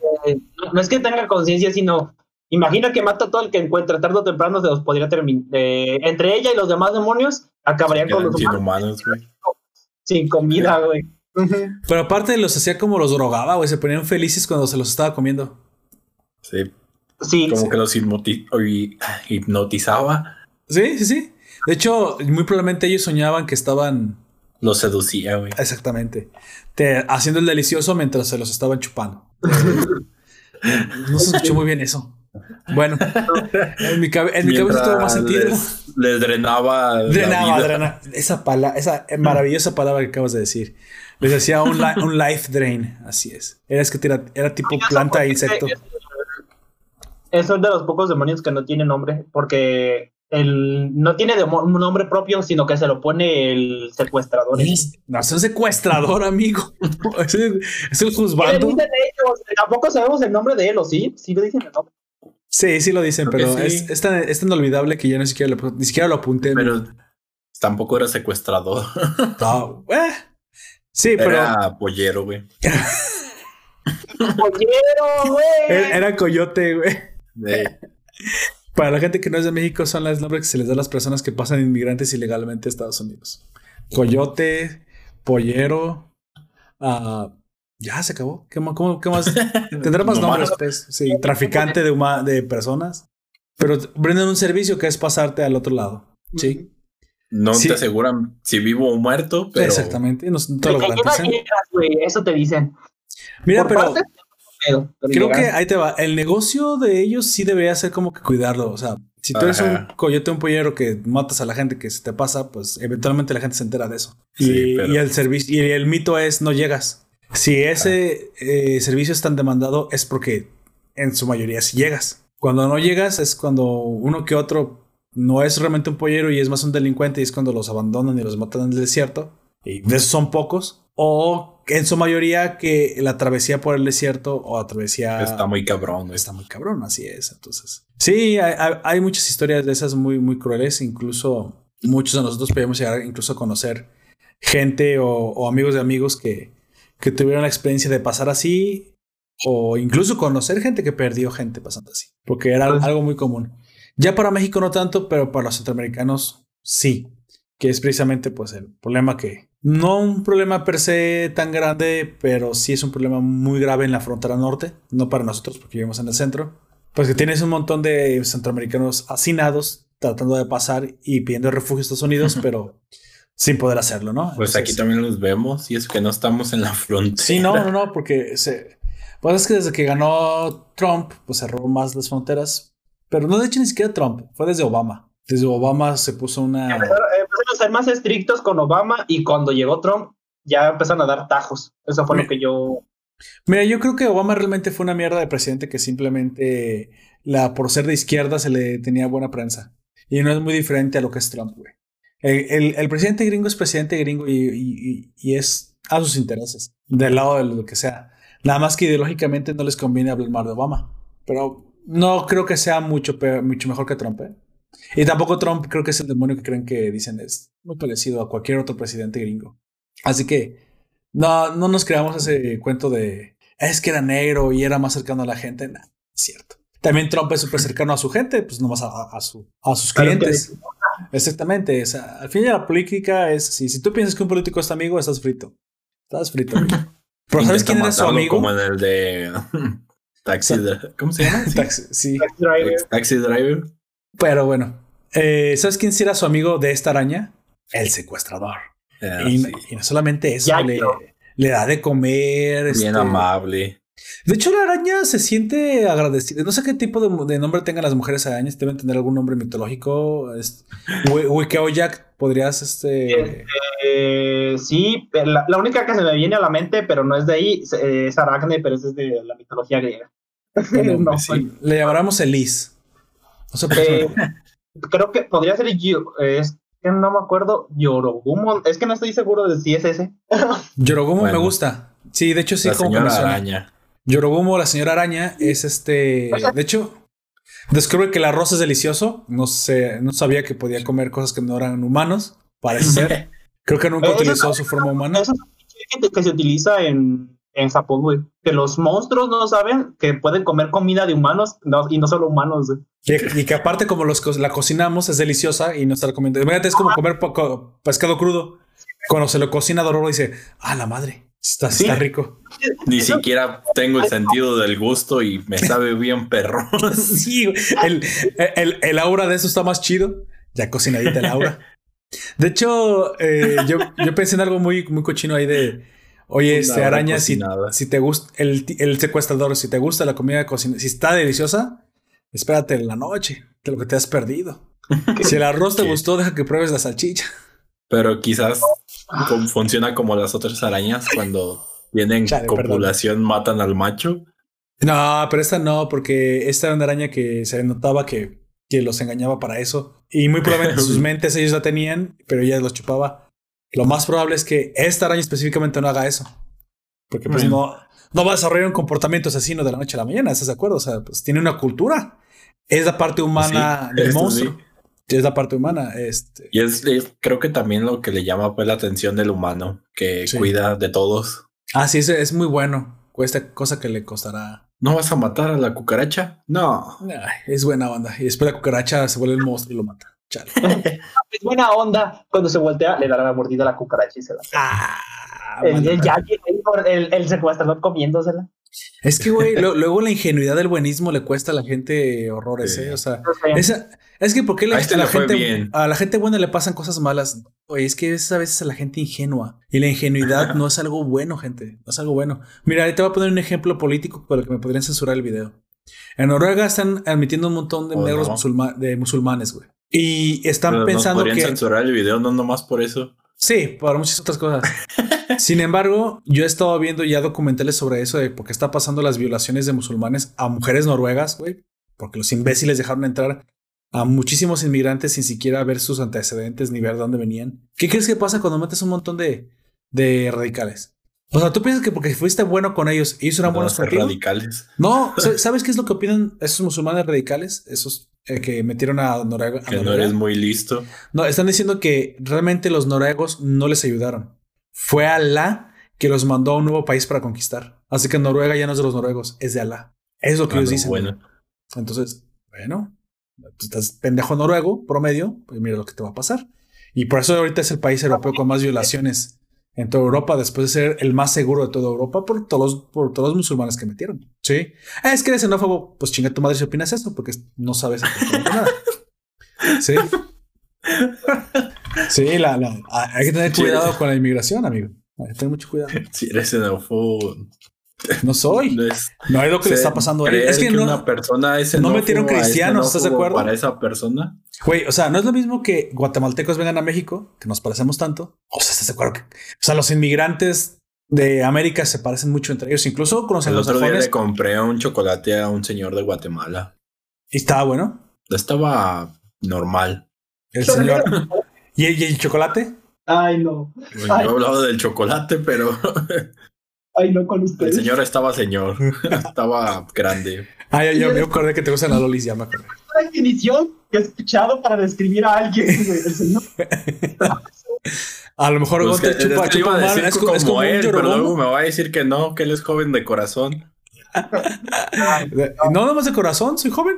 no, es que tenga conciencia, sino. Imagina que mata a todo el que encuentra, tarde o temprano se los podría terminar. entre ella y los demás demonios acabarían con los humanos. Sin comida, güey. Pero aparte los hacía como los drogaba, güey. Se ponían felices cuando se los estaba comiendo. Sí. Sí. Como que los hipnotizaba. Sí, sí, sí. De hecho, muy probablemente ellos soñaban que estaban. Los seducía, güey. Exactamente. Te, haciendo el delicioso mientras se los estaban chupando. no se escuchó muy bien eso. Bueno, en mi, en mi cabeza tuvo más sentido. Les, drenaba. Drenaba, drenaba. Esa, palabra, esa maravillosa palabra que acabas de decir. Les hacía un, un life drain, así es. Era, es que era, era tipo planta e insecto. Es uno de los pocos demonios que no tiene nombre, porque el, no tiene un nombre propio, sino que se lo pone el secuestrador. No, es un secuestrador, amigo. es, el, es el juzgando. Tampoco sabemos el nombre de él, ¿o sí? Sí lo dicen el nombre. Sí, sí lo dicen, pero es, es, tan, es, tan, inolvidable que yo ni siquiera lo, ni siquiera lo apunté. Pero tampoco era secuestrador. No, eh, Sí, pero. Era pollero, güey. pollero, güey. Era, coyote, güey. Para la gente que no es de México, son los nombres que se les da a las personas que pasan inmigrantes ilegalmente a Estados Unidos. Coyote, pollero. Uh, ya se acabó. ¿Qué, cómo, qué más? Tendrá más nombres, pues. Sí, traficante de, de personas. Pero brindan un servicio que es pasarte al otro lado. Sí. No te aseguran si vivo o muerto, pero. Exactamente, no, te lo Eso te dicen. Mira, pero. Creo que ahí te va. El negocio de ellos sí debería ser como que cuidarlo. O sea, si tú eres un coyote, un pollero que matas a la gente que se te pasa, pues eventualmente la gente se entera de eso. y, el servicio, y el mito es no llegas. Si ese eh, servicio es tan demandado, es porque en su mayoría sí llegas. Cuando no llegas es cuando uno que otro no es realmente un pollero y es más un delincuente y es cuando los abandonan y los matan en el desierto. Y de esos son pocos. O en su mayoría que la travesía por el desierto o la travesía... Está muy cabrón. Está muy cabrón, así es. Entonces... Sí, hay, muchas historias de esas muy, muy crueles. Incluso muchos de nosotros podemos llegar incluso a conocer gente o, amigos de amigos que, que tuvieron la experiencia de pasar así o incluso conocer gente que perdió gente pasando así, porque era pues algo muy común. Ya para México no tanto, pero para los centroamericanos sí, que es precisamente pues el problema que no un problema per se tan grande, pero sí es un problema muy grave en la frontera norte, no para nosotros porque vivimos en el centro, pues que tienes un montón de centroamericanos hacinados tratando de pasar y pidiendo refugio a Estados Unidos, pero sin poder hacerlo, ¿no? Pues aquí también los vemos y es que no estamos en la frontera. Sí, no, no, no, porque se, pues es que desde que ganó Trump, pues cerró más las fronteras, pero no de hecho ni siquiera Trump, fue desde Obama. Desde Obama se puso una... Empezaron, a ser más estrictos con Obama y cuando llegó Trump ya empezaron a dar tajos. Eso fue lo que yo... Mira, yo creo que Obama realmente fue una mierda de presidente que simplemente la, por ser de izquierda se le tenía buena prensa. Y no es muy diferente a lo que es Trump, güey. El, presidente gringo es presidente gringo y, y, es a sus intereses, del lado de lo que sea. Nada más que ideológicamente no les conviene hablar mal de Obama. Pero no creo que sea mucho, mucho mejor que Trump. ¿eh? Y tampoco Trump creo que es el demonio que creen que dicen es muy parecido a cualquier otro presidente gringo. Así que no, no nos creamos ese cuento de es que era negro y era más cercano a la gente. No, cierto. También Trump es súper cercano a su gente, pues nomás a, a, su, a sus clientes. Exactamente. al fin de la política es si, si tú piensas que un político es tu amigo, estás frito. Estás frito. Pero ¿sabes quién era su amigo? Como en el de Taxi. ¿Cómo se llama? Taxi, sí. Taxi Driver. Taxi Driver. Pero bueno. Eh, ¿Sabes quién sí era su amigo de esta araña? El secuestrador. Ah, y, no solamente eso, le, le, da de comer. Bien este, amable. De hecho, la araña se siente agradecida. No sé qué tipo de, nombre tengan las mujeres arañas. Deben tener algún nombre mitológico. Jack, podrías este. este sí, la, única que se me viene a la mente, pero no es de ahí, es Aracne, pero es de la mitología griega. no, Le llamaremos Elis. Eh, creo que podría ser es que no me acuerdo, Yorogumo. Es que no estoy seguro de si es ese. Yorogumo me gusta. Sí, de hecho sí, la como señora araña. Yorogumo, la señora araña, es este. De hecho, descubre que el arroz es delicioso. No sé, no sabía que podía comer cosas que no eran humanos. Parece ser. Creo que nunca utilizó su forma humana. Eso es que se utiliza en, en Japón, güey. Que los monstruos no saben que pueden comer comida de humanos y no solo humanos, Y, que aparte, como los, la cocinamos, es deliciosa y no estar comiendo. Imagínate, es como comer pescado crudo. Cuando se lo cocina Dororo, dice, ah, la madre. Está, está rico. Ni siquiera tengo el sentido del gusto y me sabe bien perro. sí, el, el, el, aura de eso está más chido. Ya cocinadita el aura. De hecho, eh, yo, yo pensé en algo muy, muy cochino ahí de Oye, este araña, si, si, te gusta el, el, secuestrador, si te gusta la comida cocinada, si está deliciosa, espérate en la noche, de lo que te has perdido. si el arroz te gustó, deja que pruebes la salchicha. Pero quizás funciona como las otras arañas cuando vienen copulación, matan al macho. No, pero esta no, porque esta era una araña que se notaba que, que los engañaba para eso. Y muy probablemente en sus mentes ellos la tenían, pero ella los chupaba lo más probable es que esta araña específicamente no haga eso. Porque pues no, no va a desarrollar un comportamiento asesino de la noche a la mañana, ¿estás de acuerdo? O sea, pues tiene una cultura. Es la parte humana del monstruo. Es la parte humana. Este. Y es, creo que también lo que le llama pues la atención del humano, que cuida de todos. Ah, sí, es, es muy bueno. Cuesta cosa que le costará. ¿No vas a matar a la cucaracha? No. es buena onda. Y después la cucaracha se vuelve el monstruo y lo mata. es buena onda. Cuando se voltea, le da la mordida a la cucaracha y se la. Ah, el, el, el, secuestrador comiéndosela. Es que, güey, luego la ingenuidad del buenismo le cuesta a la gente horrores, ¿eh? O sea, es que porque la, a, la gente, a la gente buena le pasan cosas malas. Oye, es que es a veces a la gente ingenua. Y la ingenuidad no es algo bueno, gente. No es algo bueno. Mira, te voy a poner un ejemplo político para que me podrían censurar el video. En Noruega están admitiendo un montón de oh, negros de musulmanes, güey. Y están pensando que. censurar el video, no nomás por eso. Sí, por muchas otras cosas. Sin embargo, yo he estado viendo ya documentales sobre eso, de por qué está pasando las violaciones de musulmanes a mujeres noruegas, güey. Porque los imbéciles dejaron entrar a muchísimos inmigrantes sin siquiera ver sus antecedentes ni ver dónde venían. ¿Qué crees que pasa cuando metes un montón de, de radicales? O sea, tú piensas que porque fuiste bueno con ellos, ellos eran buenos contigo. radicales. No, ¿sabes qué es lo que opinan esos musulmanes radicales? Esos eh, que metieron a Noruega. que no eres muy listo. No, están diciendo que realmente los noruegos no les ayudaron. Fue Alá que los mandó a un nuevo país para conquistar. Así que Noruega ya no es de los noruegos, es de Alá. Es lo que ellos dicen. Bueno. Entonces, bueno, tú estás pendejo noruego, promedio, pues mira lo que te va a pasar. Y por eso ahorita es el país europeo con más violaciones en toda Europa, después de ser el más seguro de toda Europa por todos, por todos los musulmanes que metieron. Sí. Ah, es que eres xenófobo, pues chinga tu madre si opinas eso, porque no sabes nada. Sí. Sí, la, la, hay que tener cuidado con la inmigración, amigo. Hay que tener mucho cuidado. Si eres xenófobo. No soy. No, es lo que le está pasando a él. Es que, no, una persona es no metieron cristianos, ¿estás de acuerdo? Para esa persona. Güey, o sea, no es lo mismo que guatemaltecos vengan a México, que nos parecemos tanto. O sea, ¿estás de acuerdo? o sea, los inmigrantes de América se parecen mucho entre ellos. Incluso conocen los otro día le compré un chocolate a un señor de Guatemala. ¿Y estaba bueno? Estaba normal. El señor. ¿Y el, chocolate? Ay, no. Pues yo he hablado del chocolate, pero. Ay, no con ustedes. El señor estaba señor. estaba grande. Ay, yo me acordé que te gustan las lolis, ya me acordé. La definición que he escuchado para describir a alguien, el señor. A lo mejor pues te chupa, chupa mal. Es, como, es como él, pero luego me va a decir que no, que él es joven de corazón. no, no más de corazón, soy joven.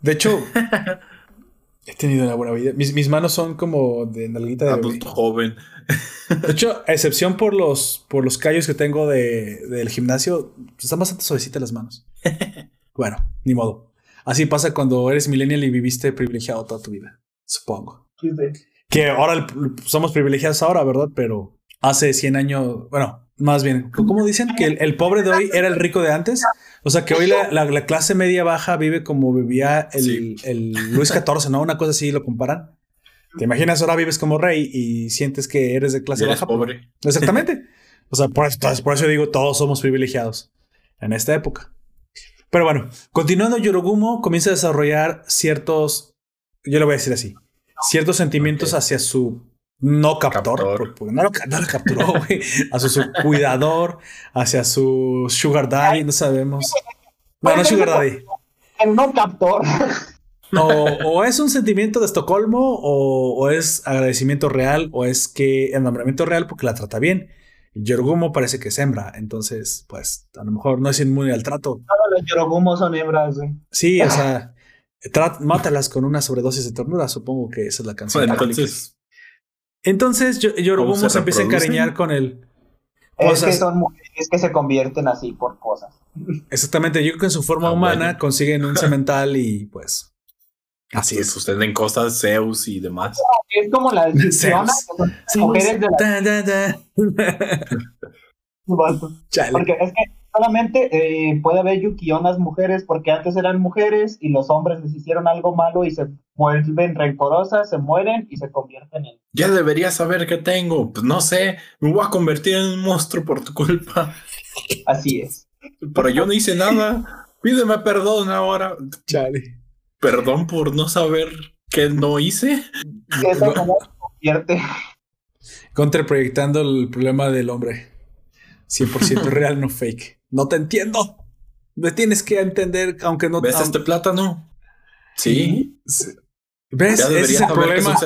De hecho, He tenido una buena vida. Mis, mis manos son como de nalguita de adulto joven. De hecho, a excepción por los, por los callos que tengo de, del gimnasio, están bastante suavecitas las manos. bueno, ni modo. Así pasa cuando eres millennial y viviste privilegiado toda tu vida, supongo. Que ahora somos privilegiados ahora, ¿verdad? Pero hace 100 años, bueno, más bien, ¿cómo dicen? Que el, pobre de hoy era el rico de antes. O sea, que hoy la, clase media baja vive como vivía el, el Luis XIV, ¿no? Una cosa así lo comparan. ¿Te imaginas ahora vives como rey y sientes que eres de clase baja? pobre. Exactamente. O sea, por eso, por eso digo, todos somos privilegiados en esta época. Pero bueno, continuando, Yorogumo comienza a desarrollar ciertos, yo lo voy a decir así, ciertos sentimientos hacia su no captor, no, lo, capturó, güey, hacia su cuidador, hacia su sugar daddy, no sabemos. No, no sugar daddy. El no captor. O, es un sentimiento de Estocolmo, o, es agradecimiento real, o es que el nombramiento real porque la trata bien. Yorogumo parece que es hembra, entonces, pues, a lo mejor no es inmune al trato. Todos los Yorogumos son hembras, Sí, o sea, mátalas con una sobredosis de ternura, supongo que esa es la canción. entonces. Entonces, Yorogumo se, empieza a encariñar con él. Es que son mujeres que se convierten así por cosas. Exactamente, yo creo que en su forma ah, humana consiguen un cemental y pues Así es. Suceden cosas, Zeus y demás. Es como la descripción mujeres de la... porque es que solamente eh, puede haber yukionas mujeres porque antes eran mujeres y los hombres les hicieron algo malo y se vuelven rencorosas, se mueren y se convierten en... Ya deberías saber qué tengo. Pues no sé, me voy a convertir en un monstruo por tu culpa. Así es. Pero yo no hice nada. Pídeme perdón ahora. Chale perdón por no saber qué no hice. Eso como convierte. Contraproyectando el problema del hombre. 100% real, no fake. No te entiendo. Me tienes que entender, aunque no... ¿Ves este plátano? Sí. ¿Ves? Ese es el problema.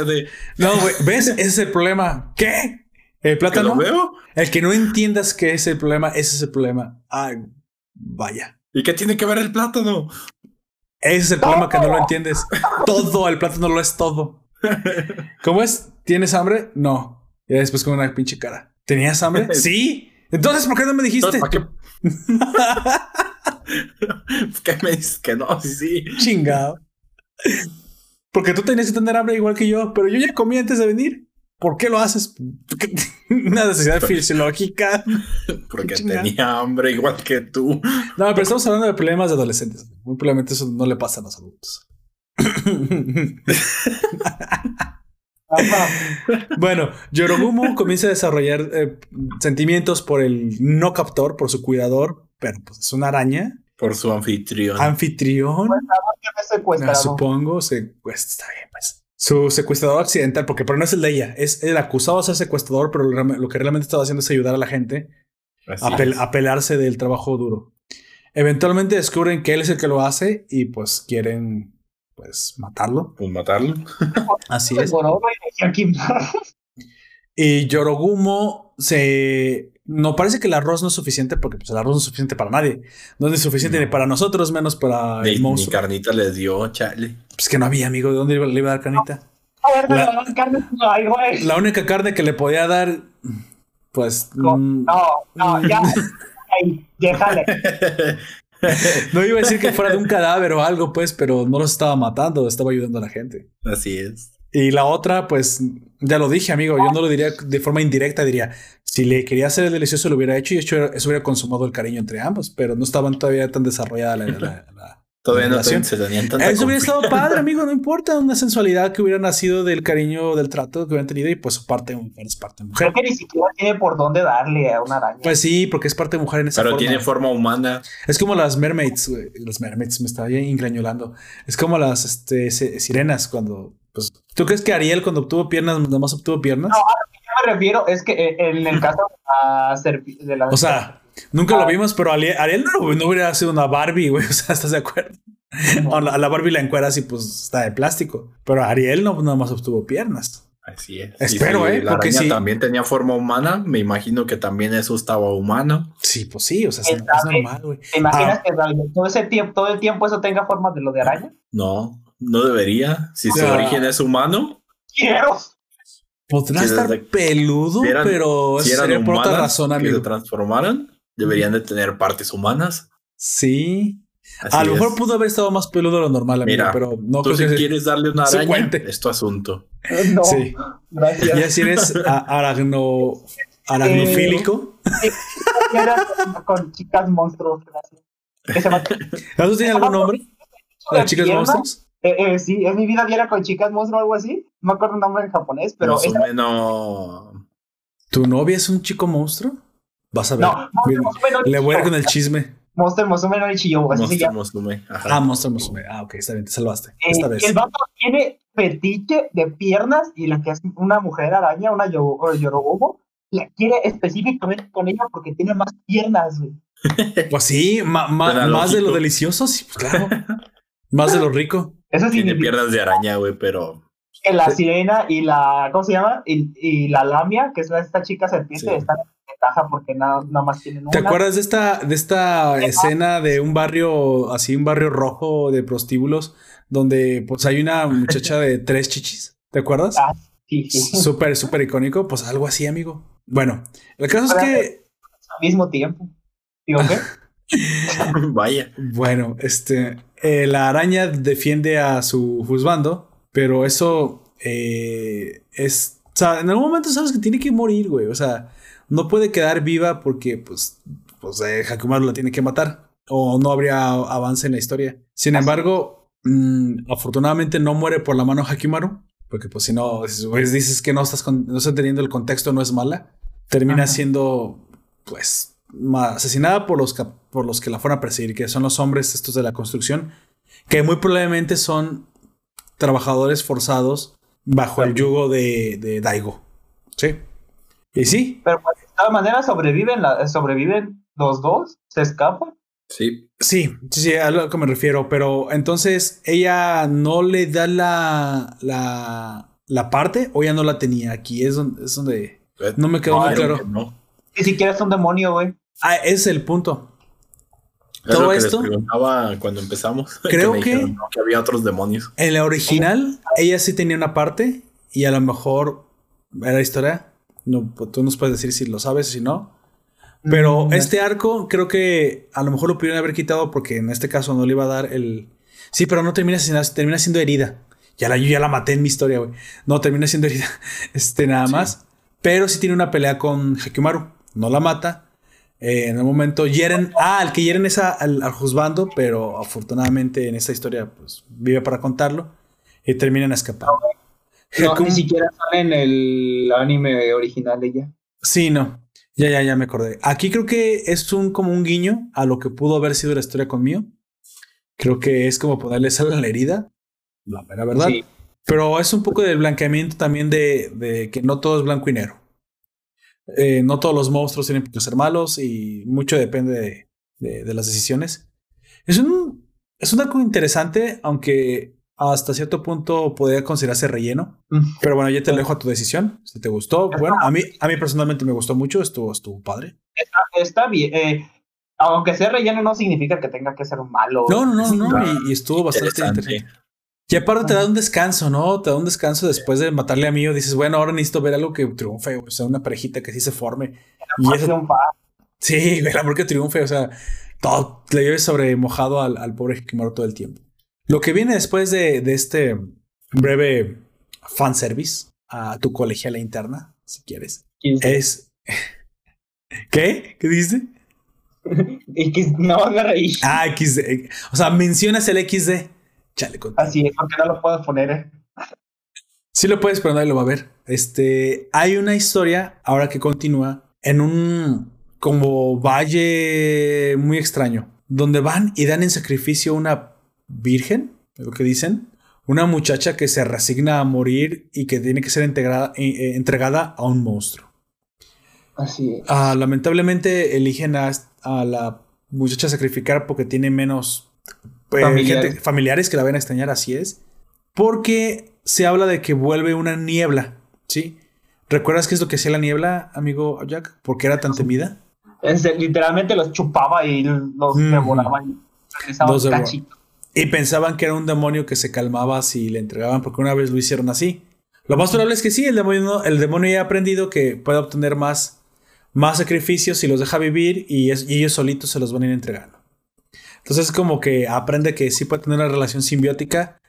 No, güey. ¿Ves? Ese es el problema. ¿Qué? ¿El plátano? ¿Lo veo? El que no entiendas que es el problema, ese es el problema. Ay, vaya. ¿Y qué tiene que ver el plátano? Ese es el problema que no lo entiendes. Todo, el plátano lo es todo. ¿Cómo es? ¿Tienes hambre? No. Y después con una pinche cara. ¿Tenías hambre? sí. Entonces, ¿por qué no me dijiste? ¿Para qué? ¿Qué me dices que no? Sí. Chingado. Porque tú tenías que tener hambre igual que yo, pero yo ya comí antes de venir. ¿Por qué lo haces? Una necesidad fisiológica. Porque tenía hambre igual que tú. No, pero estamos hablando de problemas de adolescentes. Muy probablemente eso no le pasa a los adultos. bueno, Yorogumo comienza a desarrollar eh, sentimientos por el no captor, por su cuidador, pero pues es una araña. Por su anfitrión. Anfitrión. Pues, supongo, se, pues está bien, pues su secuestrador accidental, porque pero no es el de ella, es el acusado de ser secuestrador, pero lo que realmente estaba haciendo es ayudar a la gente a, pelarse del trabajo duro. Eventualmente descubren que él es el que lo hace y pues quieren pues matarlo. Pues matarlo. Así es. y Yorogumo se no parece que el arroz no es suficiente porque pues, el arroz no es suficiente para nadie. No es suficiente ni para nosotros, menos para el monstruo. Ni carnita le dio, chale. Pues que no había, amigo. ¿De dónde le iba a dar carnita? La, única carne que le podía dar, pues. No, mm, no, ya. déjale. no iba a decir que fuera de un cadáver o algo, pues, pero no los estaba matando, estaba ayudando a la gente. Así es. Y la otra, pues, ya lo dije, amigo, yo no lo diría de forma indirecta, diría, si le quería hacer el delicioso, lo hubiera hecho y hecho, eso hubiera consumado el cariño entre ambos, pero no estaban todavía tan desarrollada la, la, Todavía no se tenían tanta Eso hubiera estado padre, amigo, no importa, una sensualidad que hubiera nacido del cariño, del trato que hubieran tenido y pues su parte mujer es parte mujer. Creo que ni siquiera tiene por dónde darle a una araña. Pues sí, porque es parte mujer en esa Pero tiene forma humana. Es como las mermaids, güey. Las mermaids me estaba ingreñolando. Es como las este, sirenas cuando pues, ¿tú crees que Ariel cuando obtuvo piernas, nada más obtuvo piernas? No, a lo que yo me refiero es que eh, en el caso de la... O sea, nunca lo vimos, pero Ariel, no, hubiera sido una Barbie, güey. O sea, ¿estás de acuerdo? A la, Barbie la encueras y pues está de plástico. Pero Ariel no nada más obtuvo piernas. Así es. Espero, ¿eh? La porque araña también tenía forma humana. Me imagino que también eso estaba humano. Sí, pues sí, o sea, es, normal, güey. ¿Te imaginas ah. que todo ese tiempo, todo el tiempo eso tenga forma de lo de araña? No. no debería. Si su origen es humano. Quiero. Podrá estar peludo, pero si sería por otra razón, amigo. Que se transformaran, deberían de tener partes humanas. Sí. a lo mejor pudo haber estado más peludo de lo normal, amigo, pero no tú creo si quieres darle una araña, es tu asunto. No, sí. gracias. Ya si eres aragno, aragnofílico. Eh, con chicas monstruos, gracias. ¿Eso tiene algún nombre? ¿Las chicas monstruos? Eh, eh, sí, en mi vida diera con chicas monstruo o algo así. No me acuerdo el nombre en japonés, pero. Más o menos. ¿Tu novia es un chico monstruo? Vas a ver. No, Le voy a ir con el chisme. Monster Musume no Ichiyo. Monster Musume. Ah, Monster Musume. Ah, ok, está bien, te salvaste. Eh, esta vez. El vato tiene fetiche de piernas y la que es una mujer araña, una Yorogobo, la quiere específicamente con ella porque tiene más piernas, güey. Pues sí, más de lo delicioso, sí, pues claro. más de lo rico. Eso sí. Tiene piernas de araña, güey, pero. Que la sirena y la. ¿Cómo se llama? Y, y la lamia, que es esta chica serpiente, están en ventaja porque nada, nada más tienen una. ¿Te acuerdas de esta, de esta escena de un barrio, así, un barrio rojo de prostíbulos, donde pues hay una muchacha de tres chichis? ¿Te acuerdas? Ah, sí, sí. Súper, súper icónico. Pues algo así, amigo. Bueno, el caso es que. Al mismo tiempo. Digo, ¿qué? Vaya. Bueno, este. Eh, la araña defiende a su juzgando, pero eso eh, es. O sea, en algún momento sabes que tiene que morir, güey. O sea, no puede quedar viva porque, pues, pues eh, Hakumaru la tiene que matar. O no habría avance en la historia. Sin embargo, mm, afortunadamente no muere por la mano Hakimaru. Porque, pues, si no, pues, dices que no estás, no estás entendiendo el contexto, no es mala. Termina siendo, pues, asesinada por los, por los que la fueron a perseguir, que son los hombres estos de la construcción, que muy probablemente son trabajadores forzados bajo el yugo de, Daigo. Sí. Y sí. Pero pues, de todas maneras sobreviven, sobreviven los dos, se escapan. Sí. Sí, sí, sí, a lo que me refiero. Pero entonces, ¿ella no le da la, la, la parte o ya no la tenía? Aquí es donde, es donde eh, no me quedó muy claro. Ni siquiera es un demonio, güey. Ah, ese es el punto. Todo esto. preguntaba cuando empezamos. Creo que, había otros demonios. En la original, ella sí tenía una parte y a lo mejor era historia. No, tú nos puedes decir si lo sabes o si no. Pero mm, este arco creo que a lo mejor lo pudieron haber quitado porque en este caso no le iba a dar el... Sí, pero no termina termina siendo herida. Ya la, yo ya la maté en mi historia, güey. No, termina siendo herida. Este, nada más. Pero sí tiene una pelea con Hakimaru. No la mata. Eh, en el momento hieren. Ah, el que hieren es al, juzgando, pero afortunadamente en esta historia, pues vive para contarlo. Y terminan escapando. No, ni siquiera sale en el anime original de ella. Sí, no. Ya, ya, ya me acordé. Aquí creo que es un como un guiño a lo que pudo haber sido la historia conmigo. Creo que es como ponerle sal a la herida. La verdad. Sí. Pero es un poco del blanqueamiento también de, de que no todo es blanco y negro. Eh, no todos los monstruos tienen que ser malos y mucho depende de, las decisiones. Es un, es un arco interesante, aunque hasta cierto punto podría considerarse relleno. Pero bueno, ya te lo dejo a tu decisión. Si te gustó, bueno, a mí, a mí personalmente me gustó mucho, estuvo, estuvo padre. Está, bien. Eh, aunque sea relleno, no significa que tenga que ser un malo. No, no, no, no. Y, estuvo bastante interesante. Y aparte te da un descanso, ¿no? Te da un descanso después de matarle a mí o dices, bueno, ahora necesito ver algo que triunfe, o sea, una parejita que sí se forme. Y eso... Sí, el amor que triunfe, o sea, todo le lleves sobre mojado al, al pobre Hikimaru todo el tiempo. Lo que viene después de, de este breve fanservice a tu colegiala interna, si quieres, es... ¿Qué? ¿Qué dices? X, no me reí. Ah, XD. O sea, mencionas el XD. Así es, porque no lo puedo poner. ¿eh? Sí lo puedes, pero nadie lo va a ver. Este, hay una historia ahora que continúa en un como valle muy extraño, donde van y dan en sacrificio una virgen, lo que dicen, una muchacha que se resigna a morir y que tiene que ser integrada, eh, eh, entregada a un monstruo. Así es. Ah, lamentablemente eligen a, a la muchacha sacrificar porque tiene menos pues, familiares. que la van a extrañar, así es. Porque se habla de que vuelve una niebla, ¿sí? ¿Recuerdas qué es lo que hacía la niebla, amigo Jack? ¿Por qué era tan temida? literalmente los chupaba y los devoraba. Y y pensaban que era un demonio que se calmaba si le entregaban, porque una vez lo hicieron así. Lo más probable es que sí, el demonio, el demonio ya ha aprendido que puede obtener más, más sacrificios si los deja vivir y, ellos solitos se los van a ir entregando. Entonces es como que aprende que sí puede tener una relación simbiótica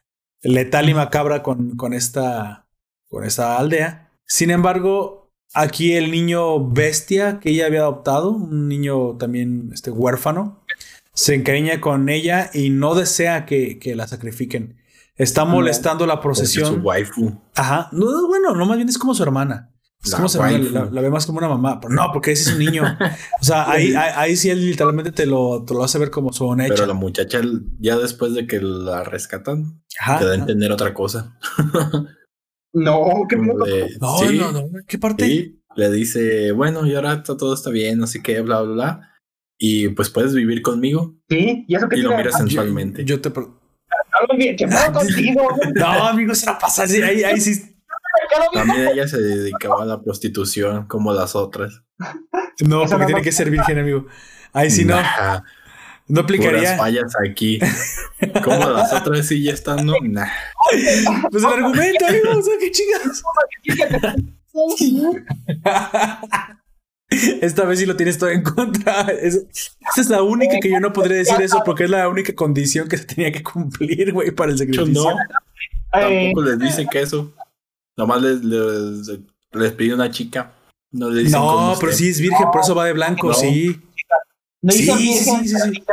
letal y macabra con, con, esta, con esta aldea. Sin embargo, aquí el niño bestia que ella había adoptado, un niño también este, huérfano, se encariña con ella y no desea que, la sacrifiquen. Está molestando la procesión. su waifu. Ajá. No, bueno, no, más bien es como su hermana. Es como su hermana, la, ve más como una mamá. Pero no, porque ese es un niño. o sea, ahí, ahí, sí él literalmente te lo, te lo hace ver como su hecha. Pero la muchacha, ya después de que la rescatan, te da a entender otra cosa. no, ¿qué no, no, no, ¿qué parte? Sí, le dice, bueno, y ahora todo está bien, así que bla, bla, bla y pues puedes vivir conmigo. Sí, y eso que y lo miras sensualmente. Yo, te. no, amigo, se la pasa así. Ahí, ahí sí. También ella se dedicaba a la prostitución como las otras. No, porque tiene que ser virgen, amigo. Ahí sí no. No aplicaría. fallas aquí. Como las otras sí ya están, no. Nah. Pues el argumento, amigo, o sea, qué chingados. Esta vez sí lo tienes todo en contra. esa es la única que yo no podría decir eso porque es la única condición que se tenía que cumplir, güey, para el sacrificio. No, tampoco les dice que eso. Nomás les, les, les pide una chica. No, le dicen no pero sí es virgen, por eso va de blanco, sí. No sí, sí, sí, sí,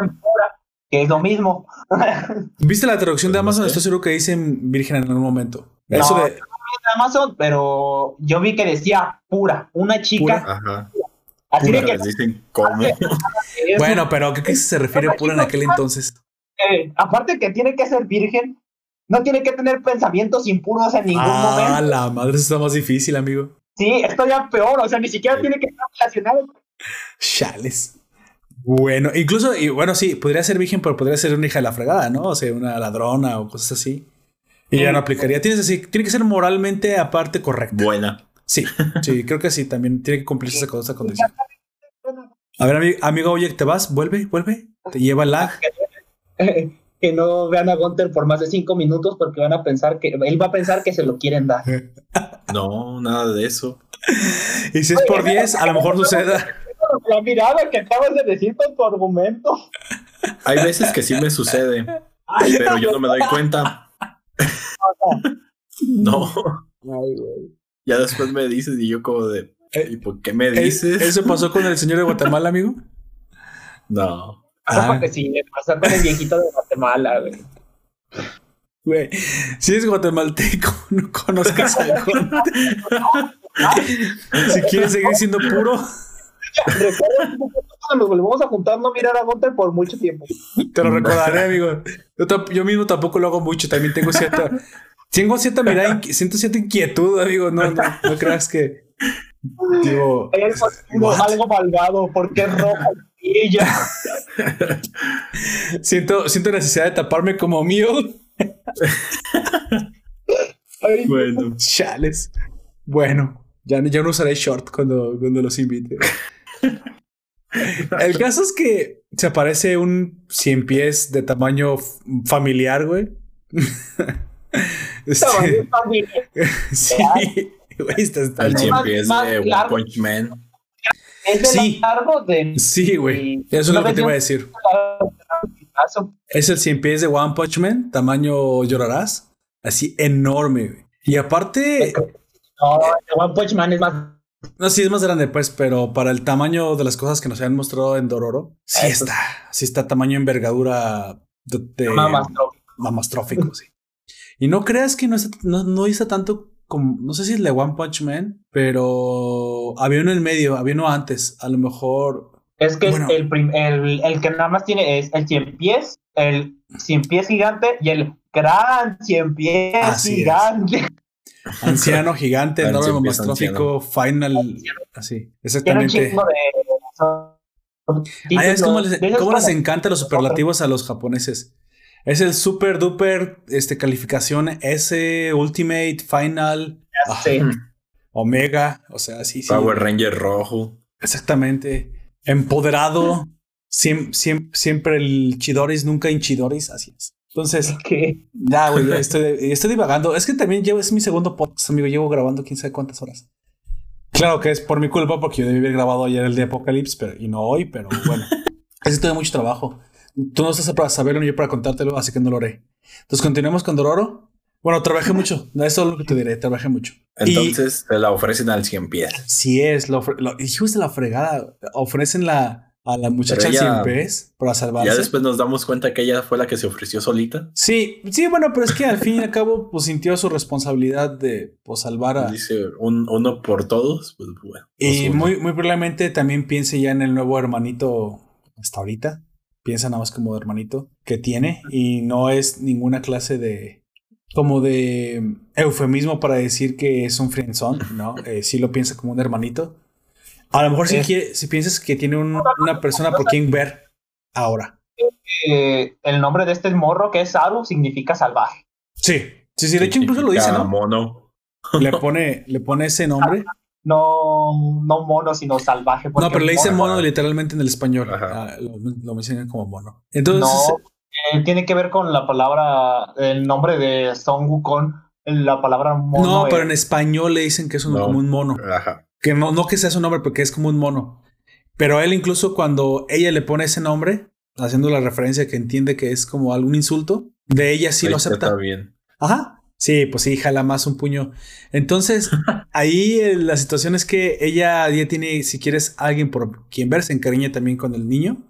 que es lo mismo. ¿Viste la traducción de Amazon? Estoy seguro que dicen virgen en algún momento. eso de... Amazon, pero yo vi que decía pura, una chica. Ajá. Así que. Dicen cómo. bueno, pero ¿qué, se refiere pura en aquel entonces? Eh, aparte que tiene que ser virgen, no tiene que tener pensamientos impuros en ningún ah, momento. Ah, la madre está más difícil, amigo. Sí, esto ya peor, o sea, ni siquiera tiene que estar relacionado. Chales. Bueno, incluso, y bueno, sí, podría ser virgen, pero podría ser una hija de la fregada, ¿no? O sea, una ladrona o cosas así. Y ya no aplicaría. Tienes decir, tiene que ser moralmente aparte correcta. Buena. Sí, sí, creo que sí, también tiene que cumplirse esa, esa condición. A ver, amigo, oye, ¿te vas? ¿Vuelve? ¿Vuelve? ¿Te lleva el lag? que no vean a Gunter por más de cinco minutos porque van a pensar que él va a pensar que se lo quieren dar. No, nada de eso. Y si es por diez, a lo mejor suceda. La mirada que acabas de decir con tu argumento. Hay veces que sí me sucede, pero yo no me doy cuenta. no. Ya después me dices y yo como de, eh, ¿y por qué me eh, dices? ¿Eso pasó con el señor de Guatemala, amigo? No. Ah, porque sí, pasó con el viejito de Guatemala, güey. Güey, si es guatemalteco, no conozcas al Si quieres seguir siendo puro. Recuerda cuando nos volvemos a juntar no mirar a Gunter por mucho tiempo. Te lo recordaré, amigo. Yo, mismo tampoco lo hago mucho, también tengo cierta. Tengo cierta mirada, siento cierta inquietud, amigo. No, no, no creas que. Digo. Es algo malvado, porque es rojo y ya. siento, siento necesidad de taparme como mío. bueno. Chales. Bueno, ya, ya no usaré short cuando, cuando los invite. El caso es que se aparece un cien pies de tamaño familiar, güey. Este, sí, güey, está, El cien pies de One Punch Man. Es de sí. largo de. Sí, güey. Eso es lo que te iba a decir. Es el cien pies de One Punch Man, tamaño llorarás. Así enorme, güey. Y aparte. No, One Punch Man es más no, sí es más grande, pues, pero para el tamaño de las cosas que nos han mostrado en Dororo, sí está. Sí está tamaño envergadura de, de mamastrófico. sí. Y no creas que no, no, no hizo tanto como, no sé si es de One Punch Man, pero había uno en medio, había uno antes, a lo mejor. Es que el, el, el, que nada más tiene es el 100 pies, el 100 pies gigante y el gran 100 pies gigante. Anciano, gigante, enorme, mamastrófico, final. Así, exactamente. Ah, es como les, cómo les encanta los superlativos a los japoneses. Es el super duper este, calificación S, Ultimate, Final, Omega, o sea, sí, sí. Power Ranger rojo. Exactamente. Empoderado. siempre el Chidoris, nunca Inchidoris, así es. Entonces, ¿Qué? ya, güey, estoy, estoy divagando. Es que también llevo, es mi segundo podcast, amigo. Llevo grabando quién sabe cuántas horas. Claro que es por mi culpa porque yo debí haber grabado ayer el de Apocalipsis pero, y no hoy, pero bueno. Casi tuve mucho trabajo. Tú no estás para saberlo ni yo para contártelo, así que no lo haré. Entonces, continuemos con Dororo. Bueno, trabajé mucho. Eso es lo que te diré. Trabajé mucho. Entonces, te la ofrecen al 100 pies. Sí es. Lo, lo, hijos de la fregada. Ofrecen la a la muchacha siempre es para salvarse. Ya después nos damos cuenta que ella fue la que se ofreció solita. Sí, sí, bueno, pero es que al fin y al cabo, pues sintió su responsabilidad de pues, salvar a. Dice uno por todos, pues bueno. y muy, muy probablemente también piense ya en el nuevo hermanito hasta ahorita. Piensa nada más como hermanito que tiene y no es ninguna clase de como de eufemismo para decir que es un friendzone, ¿no? Eh, sí lo piensa como un hermanito. A lo mejor si, si piensas que tiene una persona por quien ver ahora. Eh, el nombre de este morro, que es Saru, significa salvaje. Sí, sí, sí. De hecho, incluso lo dice, ¿no? Mono. Le pone, le pone ese nombre. No, no mono, sino salvaje. No, pero le dice mono, literalmente en el español. Ah, lo, lo, mencionan como mono. Entonces. No, eh, tiene que ver con la palabra, el nombre de Son Wukong, la palabra mono. No, pero en español le dicen que es un, como un mono. Ajá. Que no, no que sea su nombre, porque es como un mono. Pero él incluso cuando ella le pone ese nombre, haciendo la referencia que entiende que es como algún insulto, de ella sí lo acepta. Está bien. Ajá. Sí, pues sí, jala más un puño. Entonces, ahí eh, la situación es que ella ya tiene, si quieres, alguien por quien ver, se encariña también con el niño.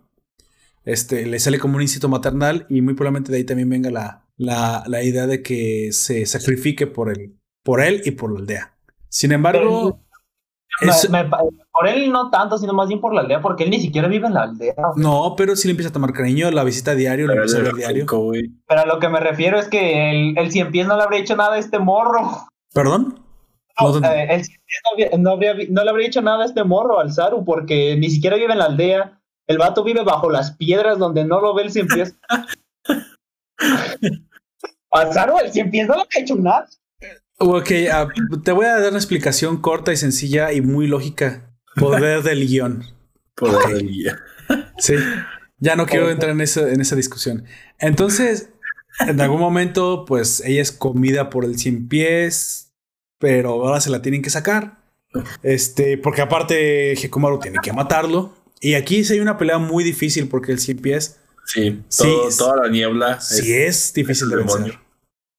Este, le sale como un instinto maternal y muy probablemente de ahí también venga la, la, la idea de que se sacrifique por él, por él y por la aldea. Sin embargo, por él no tanto, sino más bien por la aldea, porque él ni siquiera vive en la aldea. No, pero sí le empieza a tomar cariño, la visita diario, pero empieza a ver diario. pero a lo que me refiero es que el, el cien pies no le habría hecho nada a este morro. ¿Perdón? No, eh, el cien pies no, habría, no, le habría hecho nada a este morro, al Saru, porque ni siquiera vive en la aldea. El vato vive bajo las piedras donde no lo ve el cien pies. al Saru, el cien pies no le ha hecho nada. Ok, ah, te voy a dar una explicación corta y sencilla y muy lógica. Poder del guion. Poder del guion. Sí, ya no quiero entrar en, esa, en esa discusión. Entonces, en algún momento, pues ella es comida por el cien pies, pero ahora se la tienen que sacar. Este, porque aparte Hekumaru tiene que matarlo. Y aquí sí hay una pelea muy difícil porque el cien pies. Sí, toda la niebla. Sí, es, difícil de vencer.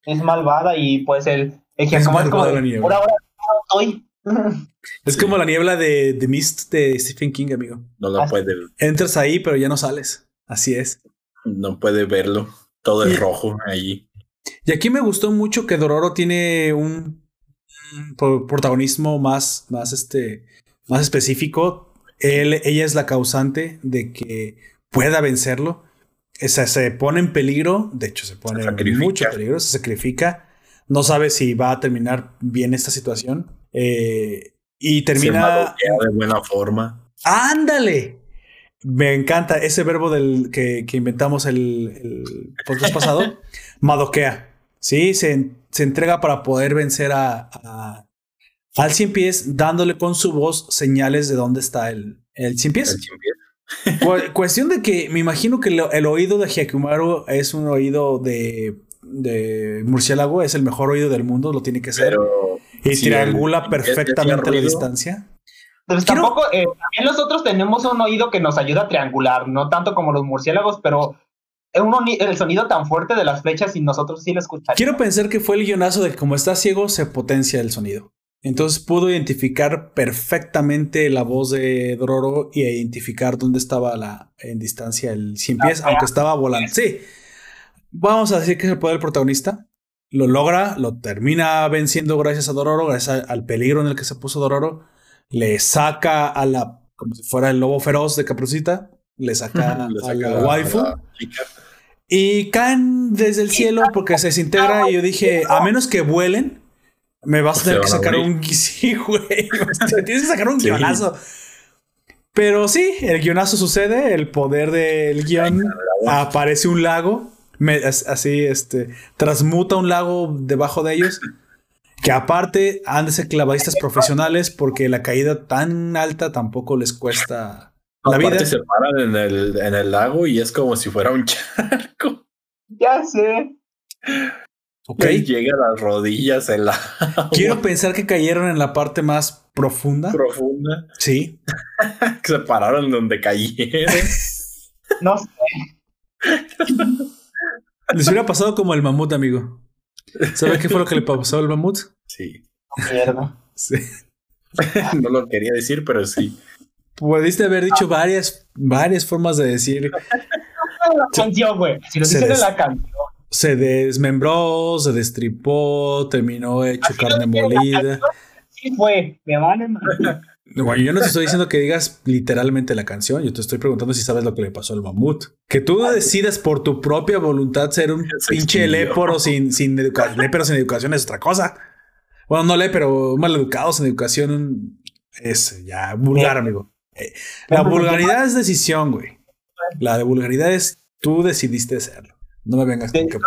Es malvada y pues el es, como, la niebla. Es como la niebla de The Mist de Stephen King, amigo. No lo puede ver. Entras ahí, pero ya no sales. Así es. No puede verlo. Todo es rojo allí. Y aquí me gustó mucho que Dororo tiene un, protagonismo más, más, este, más específico. Él, ella es la causante de que pueda vencerlo. O se pone en peligro. De hecho, se pone en mucho peligro. Se sacrifica no sabe si va a terminar bien esta situación. Eh, y termina. de buena forma. ¡Ándale! Me encanta ese verbo del que, inventamos el, el podcast pasado. madoquea. Sí, se, entrega para poder vencer a, al cien pies, dándole con su voz señales de dónde está el, el cien pies. cuestión de que me imagino que el oído de Hyakumaru es un oído de de murciélago es el mejor oído del mundo, lo tiene que ser. y triangula perfectamente la distancia. Pues tampoco, eh, también nosotros tenemos un oído que nos ayuda a triangular, no tanto como los murciélagos, pero el sonido tan fuerte de las flechas y nosotros sí lo escuchamos. Quiero pensar que fue el guionazo de que como está ciego se potencia el sonido. Entonces pudo identificar perfectamente la voz de Dororo y identificar dónde estaba la, en distancia el 100 pies, aunque estaba volando. Sí, vamos a decir que es el poder del protagonista. Lo logra, lo termina venciendo gracias a Dororo, gracias al peligro en el que se puso Dororo. Le saca a la, como si fuera el lobo feroz de Capricita, le saca, a la waifu. y caen desde el cielo porque se desintegra. Y yo dije, a menos que vuelen, me vas a tener que sacar un. Sí, güey. Tienes que sacar un guionazo. Pero sí, el guionazo sucede, el poder del guion. Aparece un lago así, este, transmuta un lago debajo de ellos. Que aparte han de ser clavadistas profesionales porque la caída tan alta tampoco les cuesta la vida. se paran en el, en el lago y es como si fuera un charco. Ya sé. Ok. llega a las rodillas en la. Quiero pensar que cayeron en la parte más profunda. Profunda. Sí. que se pararon donde cayeron. no sé. Les hubiera pasado como el mamut, amigo. ¿Sabes qué fue lo que le pasó al mamut? Sí. Mierda. Sí. no lo quería decir, pero sí. Pudiste haber dicho varias, varias formas de decir. La canción, güey. Si lo dicen en la canción. Se desmembró, se destripó, terminó hecho carne molida. Sí fue, me vale Bueno, yo no te estoy diciendo que digas literalmente la canción, yo te estoy preguntando si sabes lo que le pasó al mamut. Que tú decidas por tu propia voluntad ser un pinche lépero sin, sin educación. Lépero sin educación es otra cosa. Bueno, no le, pero mal educados en educación es ya vulgar, amigo. Eh, la vulgaridad es decisión, güey. La de vulgaridad es tú decidiste hacerlo. No me vengas con que.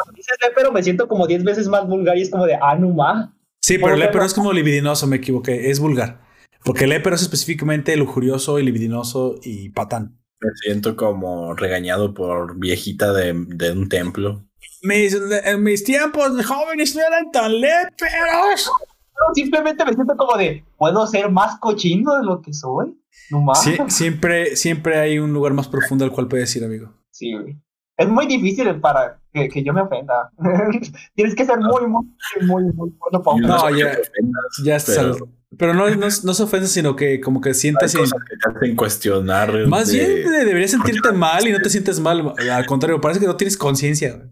pero me siento como 10 veces más vulgar y es como de anuma. Sí, pero lépero es como libidinoso, me equivoqué. Es vulgar. Porque el lépero es específicamente lujurioso y libidinoso y patán. Me siento como regañado por viejita de, de un templo. Mis, en mis tiempos de jóvenes no eran tan léperos simplemente me siento como de, ¿puedo ser más cochino de lo que soy? No más. siempre, siempre hay un lugar más profundo al cual puedes ir, amigo. Sí, güey. Es muy difícil para que, yo me ofenda. Tienes que ser muy, muy, muy, muy bueno para No, ya, ya pero... Pero no, no, se ofende, sino que como que sientes... Hay que te hacen cuestionar. Más bien deberías sentirte mal y no te sientes mal. Al contrario, parece que no tienes conciencia.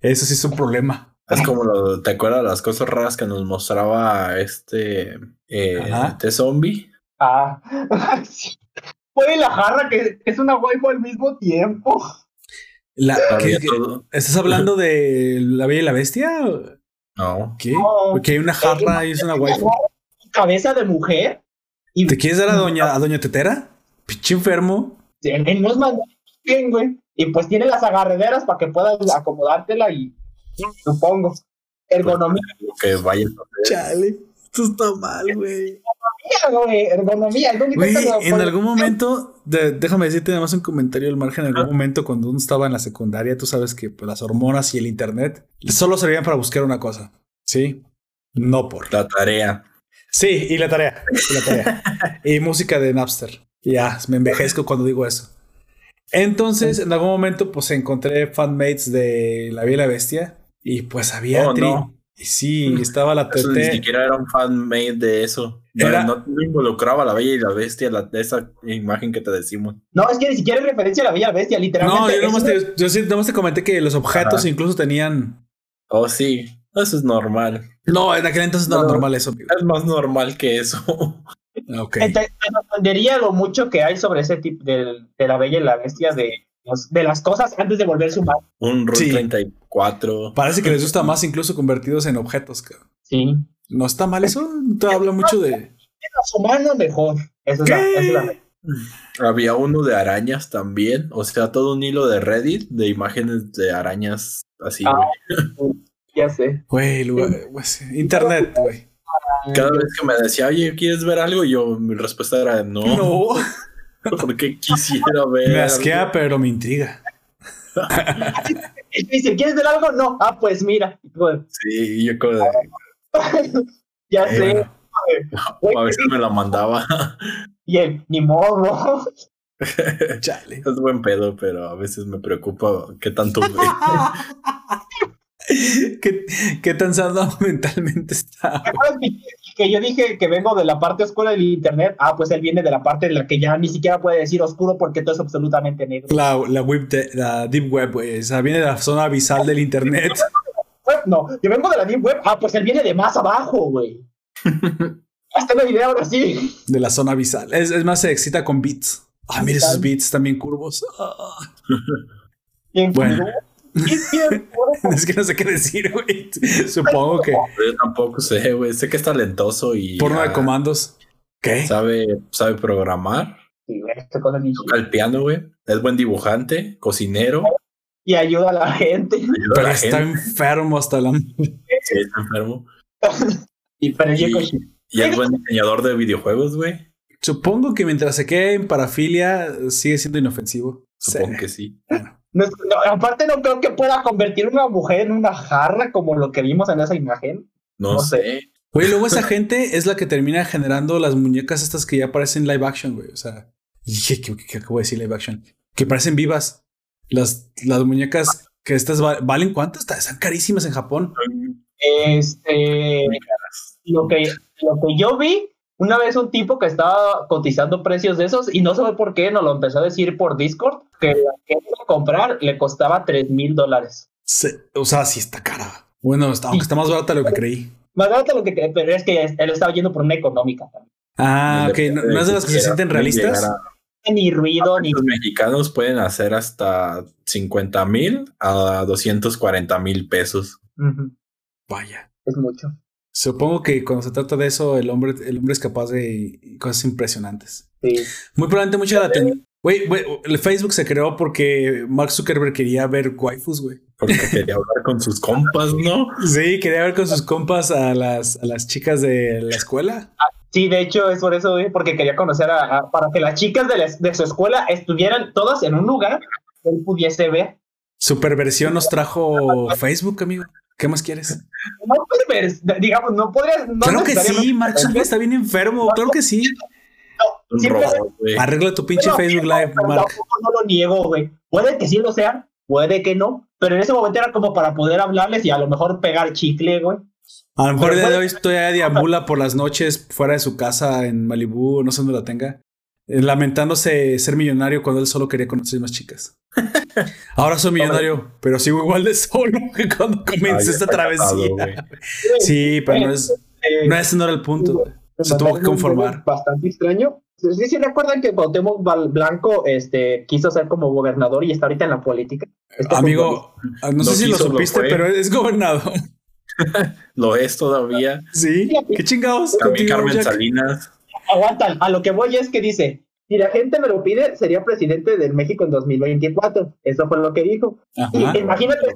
Eso sí es un problema. Es como lo, ¿te acuerdas las cosas raras que nos mostraba este eh, este zombie? Ah, fue la jarra que, es una waifu al mismo tiempo. La, ¿Estás hablando de la Bella y la Bestia? No. ¿Qué? Porque hay una jarra y es una waifu. Cabeza de mujer. Y ¿Te quieres dar a doña, a doña Tetera? Pinche enfermo. Sí, no es más bien, güey. Y pues tiene las agarrederas para que puedas acomodártela y supongo. Ergonomía. Que vaya. Chale, esto está mal, güey. Ergonomía, ergonomía. en algún momento, déjame decirte además un comentario al margen. En algún momento, cuando uno estaba en la secundaria, tú sabes que pues, las hormonas y el internet solo servían para buscar una cosa. Sí, no por la tarea. Sí, y la tarea. Y, la tarea. y música de Napster. Ya, me envejezco cuando digo eso. Entonces, en algún momento, pues encontré fanmates de La Bella y la Bestia y pues había oh, sí, estaba la TT. Ni siquiera era un fanmate de eso. Era... No, involucraba a la Bella y la Bestia, la, esa imagen que te decimos. No, es que ni siquiera es referencia a la Bella y la Bestia, literalmente. No, yo nomás, te, yo sí, nomás te comenté que los objetos incluso tenían. Oh, sí. Eso es normal. No, en aquel entonces no, era normal eso. Es más normal que eso. Okay. entendería lo mucho que hay sobre ese tipo de, de la Bella y la Bestia de de las cosas antes de volverse humano. Un Rule 34. Parece que les gusta más incluso convertidos en objetos. Sí. ¿No está mal eso? Te habla mucho de... Menos humano, mejor. Eso es, la, Había uno de arañas también. O sea, todo un hilo de Reddit de imágenes de arañas así. Ah, ya sé. Güey, pues, internet, güey. Cada vez que me decía, oye, ¿quieres ver algo? Yo, mi respuesta era no. No. Porque quisiera ver. Me asquea, pero me intriga. Dice, ¿quieres ver algo? No. Ah, pues mira. Sí, yo como ya eh, sé. A veces me la mandaba. Y el, ni modo. Chale. Es buen pedo, pero a veces me preocupa qué tanto. ¿Qué, ¿Qué, tan sano mentalmente está? Que yo dije que vengo de la parte oscura del internet. Ah, pues él viene de la parte en la que ya ni siquiera puede decir oscuro porque todo es absolutamente negro. La, la, web la deep web. O sea, viene de la zona abisal del internet. No, yo vengo de la deep web. Ah, pues él viene de más abajo, güey. Hasta la idea ahora sí. De la zona abisal. Es, es más, se excita con bits. Ah, mira esos bits también curvos. Ah. bueno. es que no sé qué decir, güey. Supongo que. Yo tampoco sé, güey. Sé que es talentoso y. Porno de comandos. ¿Qué? Sabe, sabe programar. Sí, este Toca el piano, güey. Es buen dibujante, cocinero. Y ayuda a la gente. Pero está enfermo hasta la. Sí, está enfermo. y, para y, y es buen diseñador de videojuegos, güey. Supongo que mientras se quede en parafilia, sigue siendo inofensivo. Supongo que sí. Bueno. Aparte no creo que pueda convertir una mujer en una jarra como lo que vimos en esa imagen. No, sé. Oye, luego esa gente es la que termina generando las muñecas estas que ya parecen live action, güey. O sea, ¿qué, qué, qué acabo de decir live action? Que parecen vivas. Las, las muñecas que estas valen cuánto? Están carísimas en Japón. Este, lo que, lo que yo vi, una vez un tipo que estaba cotizando precios de esos y no sabe por qué, nos lo empezó a decir por Discord, que la que iba a comprar le costaba 3 mil dólares. o sea, sí está cara. Bueno, está, aunque está más barata de lo que creí. Más barata de lo que creí, pero es que él estaba yendo por una económica también. Ah, ok. ¿No, es de las que se sienten realistas? Ni ruido, ni... Los mexicanos pueden hacer hasta 50 mil a 240 mil pesos. Vaya. Es mucho. Supongo que cuando se trata de eso, el hombre, el hombre es capaz de cosas impresionantes. Sí. Muy probablemente mucha la Güey, el Facebook se creó porque Mark Zuckerberg quería ver waifus, güey. Porque quería hablar con sus compas, ¿no? Sí, quería ver con sus compas a las, a las chicas de la escuela. Sí, de hecho es por eso, güey, porque quería conocer a, para que las chicas de, de, su escuela estuvieran todas en un lugar que él pudiese ver. Su perversión nos trajo Facebook, amigo. ¿Qué más quieres? No puedes, digamos, no podrías. claro que sí, Mark está bien enfermo, claro que sí. No, Arregla tu pinche Facebook Live, Mark. No lo niego, güey. Puede que sí lo sea, puede que no, pero en ese momento era como para poder hablarles y a lo mejor pegar chicle, güey. A lo mejor el día de hoy todavía diambula por las noches fuera de su casa en Malibú, no sé dónde la tenga, lamentándose ser millonario cuando él solo quería conocer más chicas. Ahora soy millonario, pero sigo igual de solo que cuando comencé esta travesía. sí, pero no es, no, ese no era el punto. Se tuvo que conformar. Bastante extraño. Sí, sí, recuerdan que Cuauhtémoc Blanco este, quiso ser como gobernador y está ahorita en la política. Amigo, ah, no, sé si lo supiste, pero es gobernador. lo es todavía. Sí, qué chingados. También Carmen Salinas. Aguantan, a lo que voy es que dice, si la gente me lo pide, sería presidente del México en 2024. Eso fue lo que dijo. Y imagínate.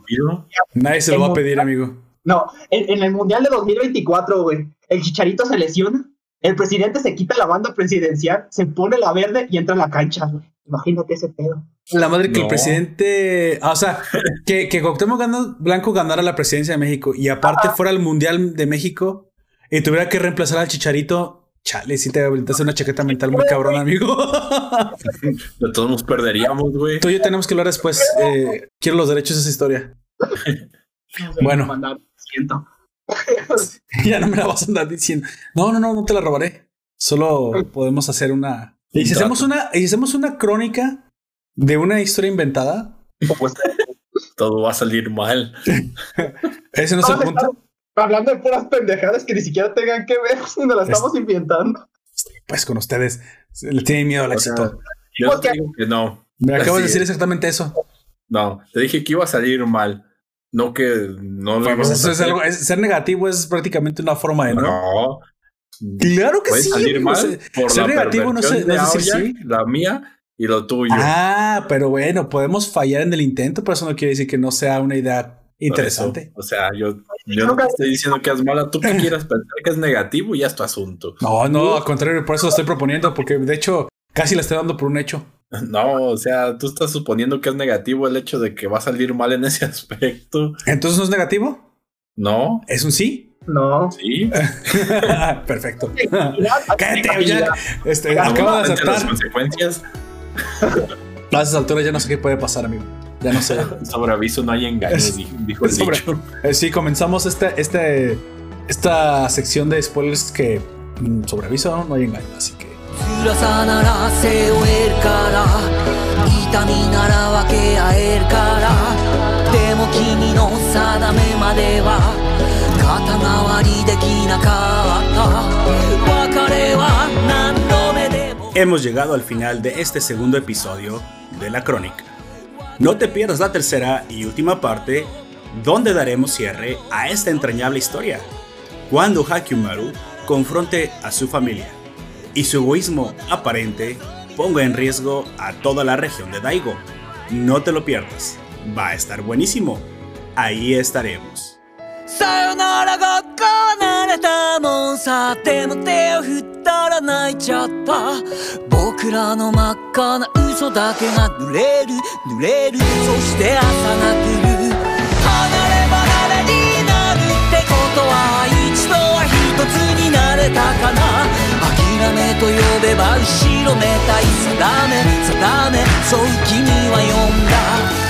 Nadie se lo va a pedir, amigo. No, en, el Mundial de 2024, güey, el Chicharito se lesiona, el presidente se quita la banda presidencial, se pone la verde y entra en la cancha, güey. Imagínate ese pedo. La madre que el presidente, ah, o sea, que, que Cuauhtémoc Blanco ganara la presidencia de México y aparte fuera el Mundial de México y tuviera que reemplazar al Chicharito, Chale, si te habilitas una chaqueta mental muy cabrón, amigo. De todos nos perderíamos, güey. Tú y yo tenemos que hablar después. Eh, quiero los derechos de esa historia. bueno. ya no me la vas a andar diciendo. No, no, no, no te la robaré. Solo podemos hacer una. ¿Y si hacemos una, y hacemos una crónica de una historia inventada? Pues, todo va a salir mal. Ese no es el punto hablando de puras pendejadas que ni siquiera tengan que ver, sino la estamos inventando. Pues con ustedes, le tienen miedo al éxito. yo te digo que no. Me acabo de decir exactamente eso. No, te dije que iba a salir mal. No que no lo pues eso es algo, Ser negativo es prácticamente una forma de no. No. Claro que sí. salir mal ser negativo no, sé, no es decir sí. La mía y lo tuyo. Ah, pero bueno, podemos fallar en el intento, pero eso no quiere decir que no sea una idea interesante. o sea, yo yo no te estoy diciendo que es mala, tú que quieras pensar que es negativo y ya es tu asunto. No, no, al contrario, por eso lo estoy proponiendo, porque de hecho casi la estoy dando por un hecho. No, o sea, tú estás suponiendo que es negativo el hecho de que va a salir mal en ese aspecto. ¿Entonces no es negativo? No. ¿Es un sí? No. Sí. Perfecto. Cállate, Jack. Este, acabo de aceptar. Las consecuencias. A esas alturas ya no sé qué puede pasar, amigo. Ya no sé. Sobre aviso no hay engaños, dijo el dicho. Eh, sí, comenzamos este, este, esta sección de spoilers que mm, sobre aviso no hay engaño, así que. Hemos llegado al final de este segundo episodio de la crónica. No te pierdas la tercera y última parte, donde daremos cierre a esta entrañable historia, cuando Hakyumaru confronte a su familia y su egoísmo aparente ponga en riesgo a toda la región de Daigo. No te lo pierdas, va a estar buenísimo. Ahí estaremos. さよならが壊れたもん。さ。ての手を振ったら泣いちゃった。僕らの真っ赤な嘘だけが濡れる。濡れる。そして朝が来る。離れ離れになるってことは一度は一つになれたかな。諦めと呼べば後ろめたい定め。定め。そう君は呼んだ。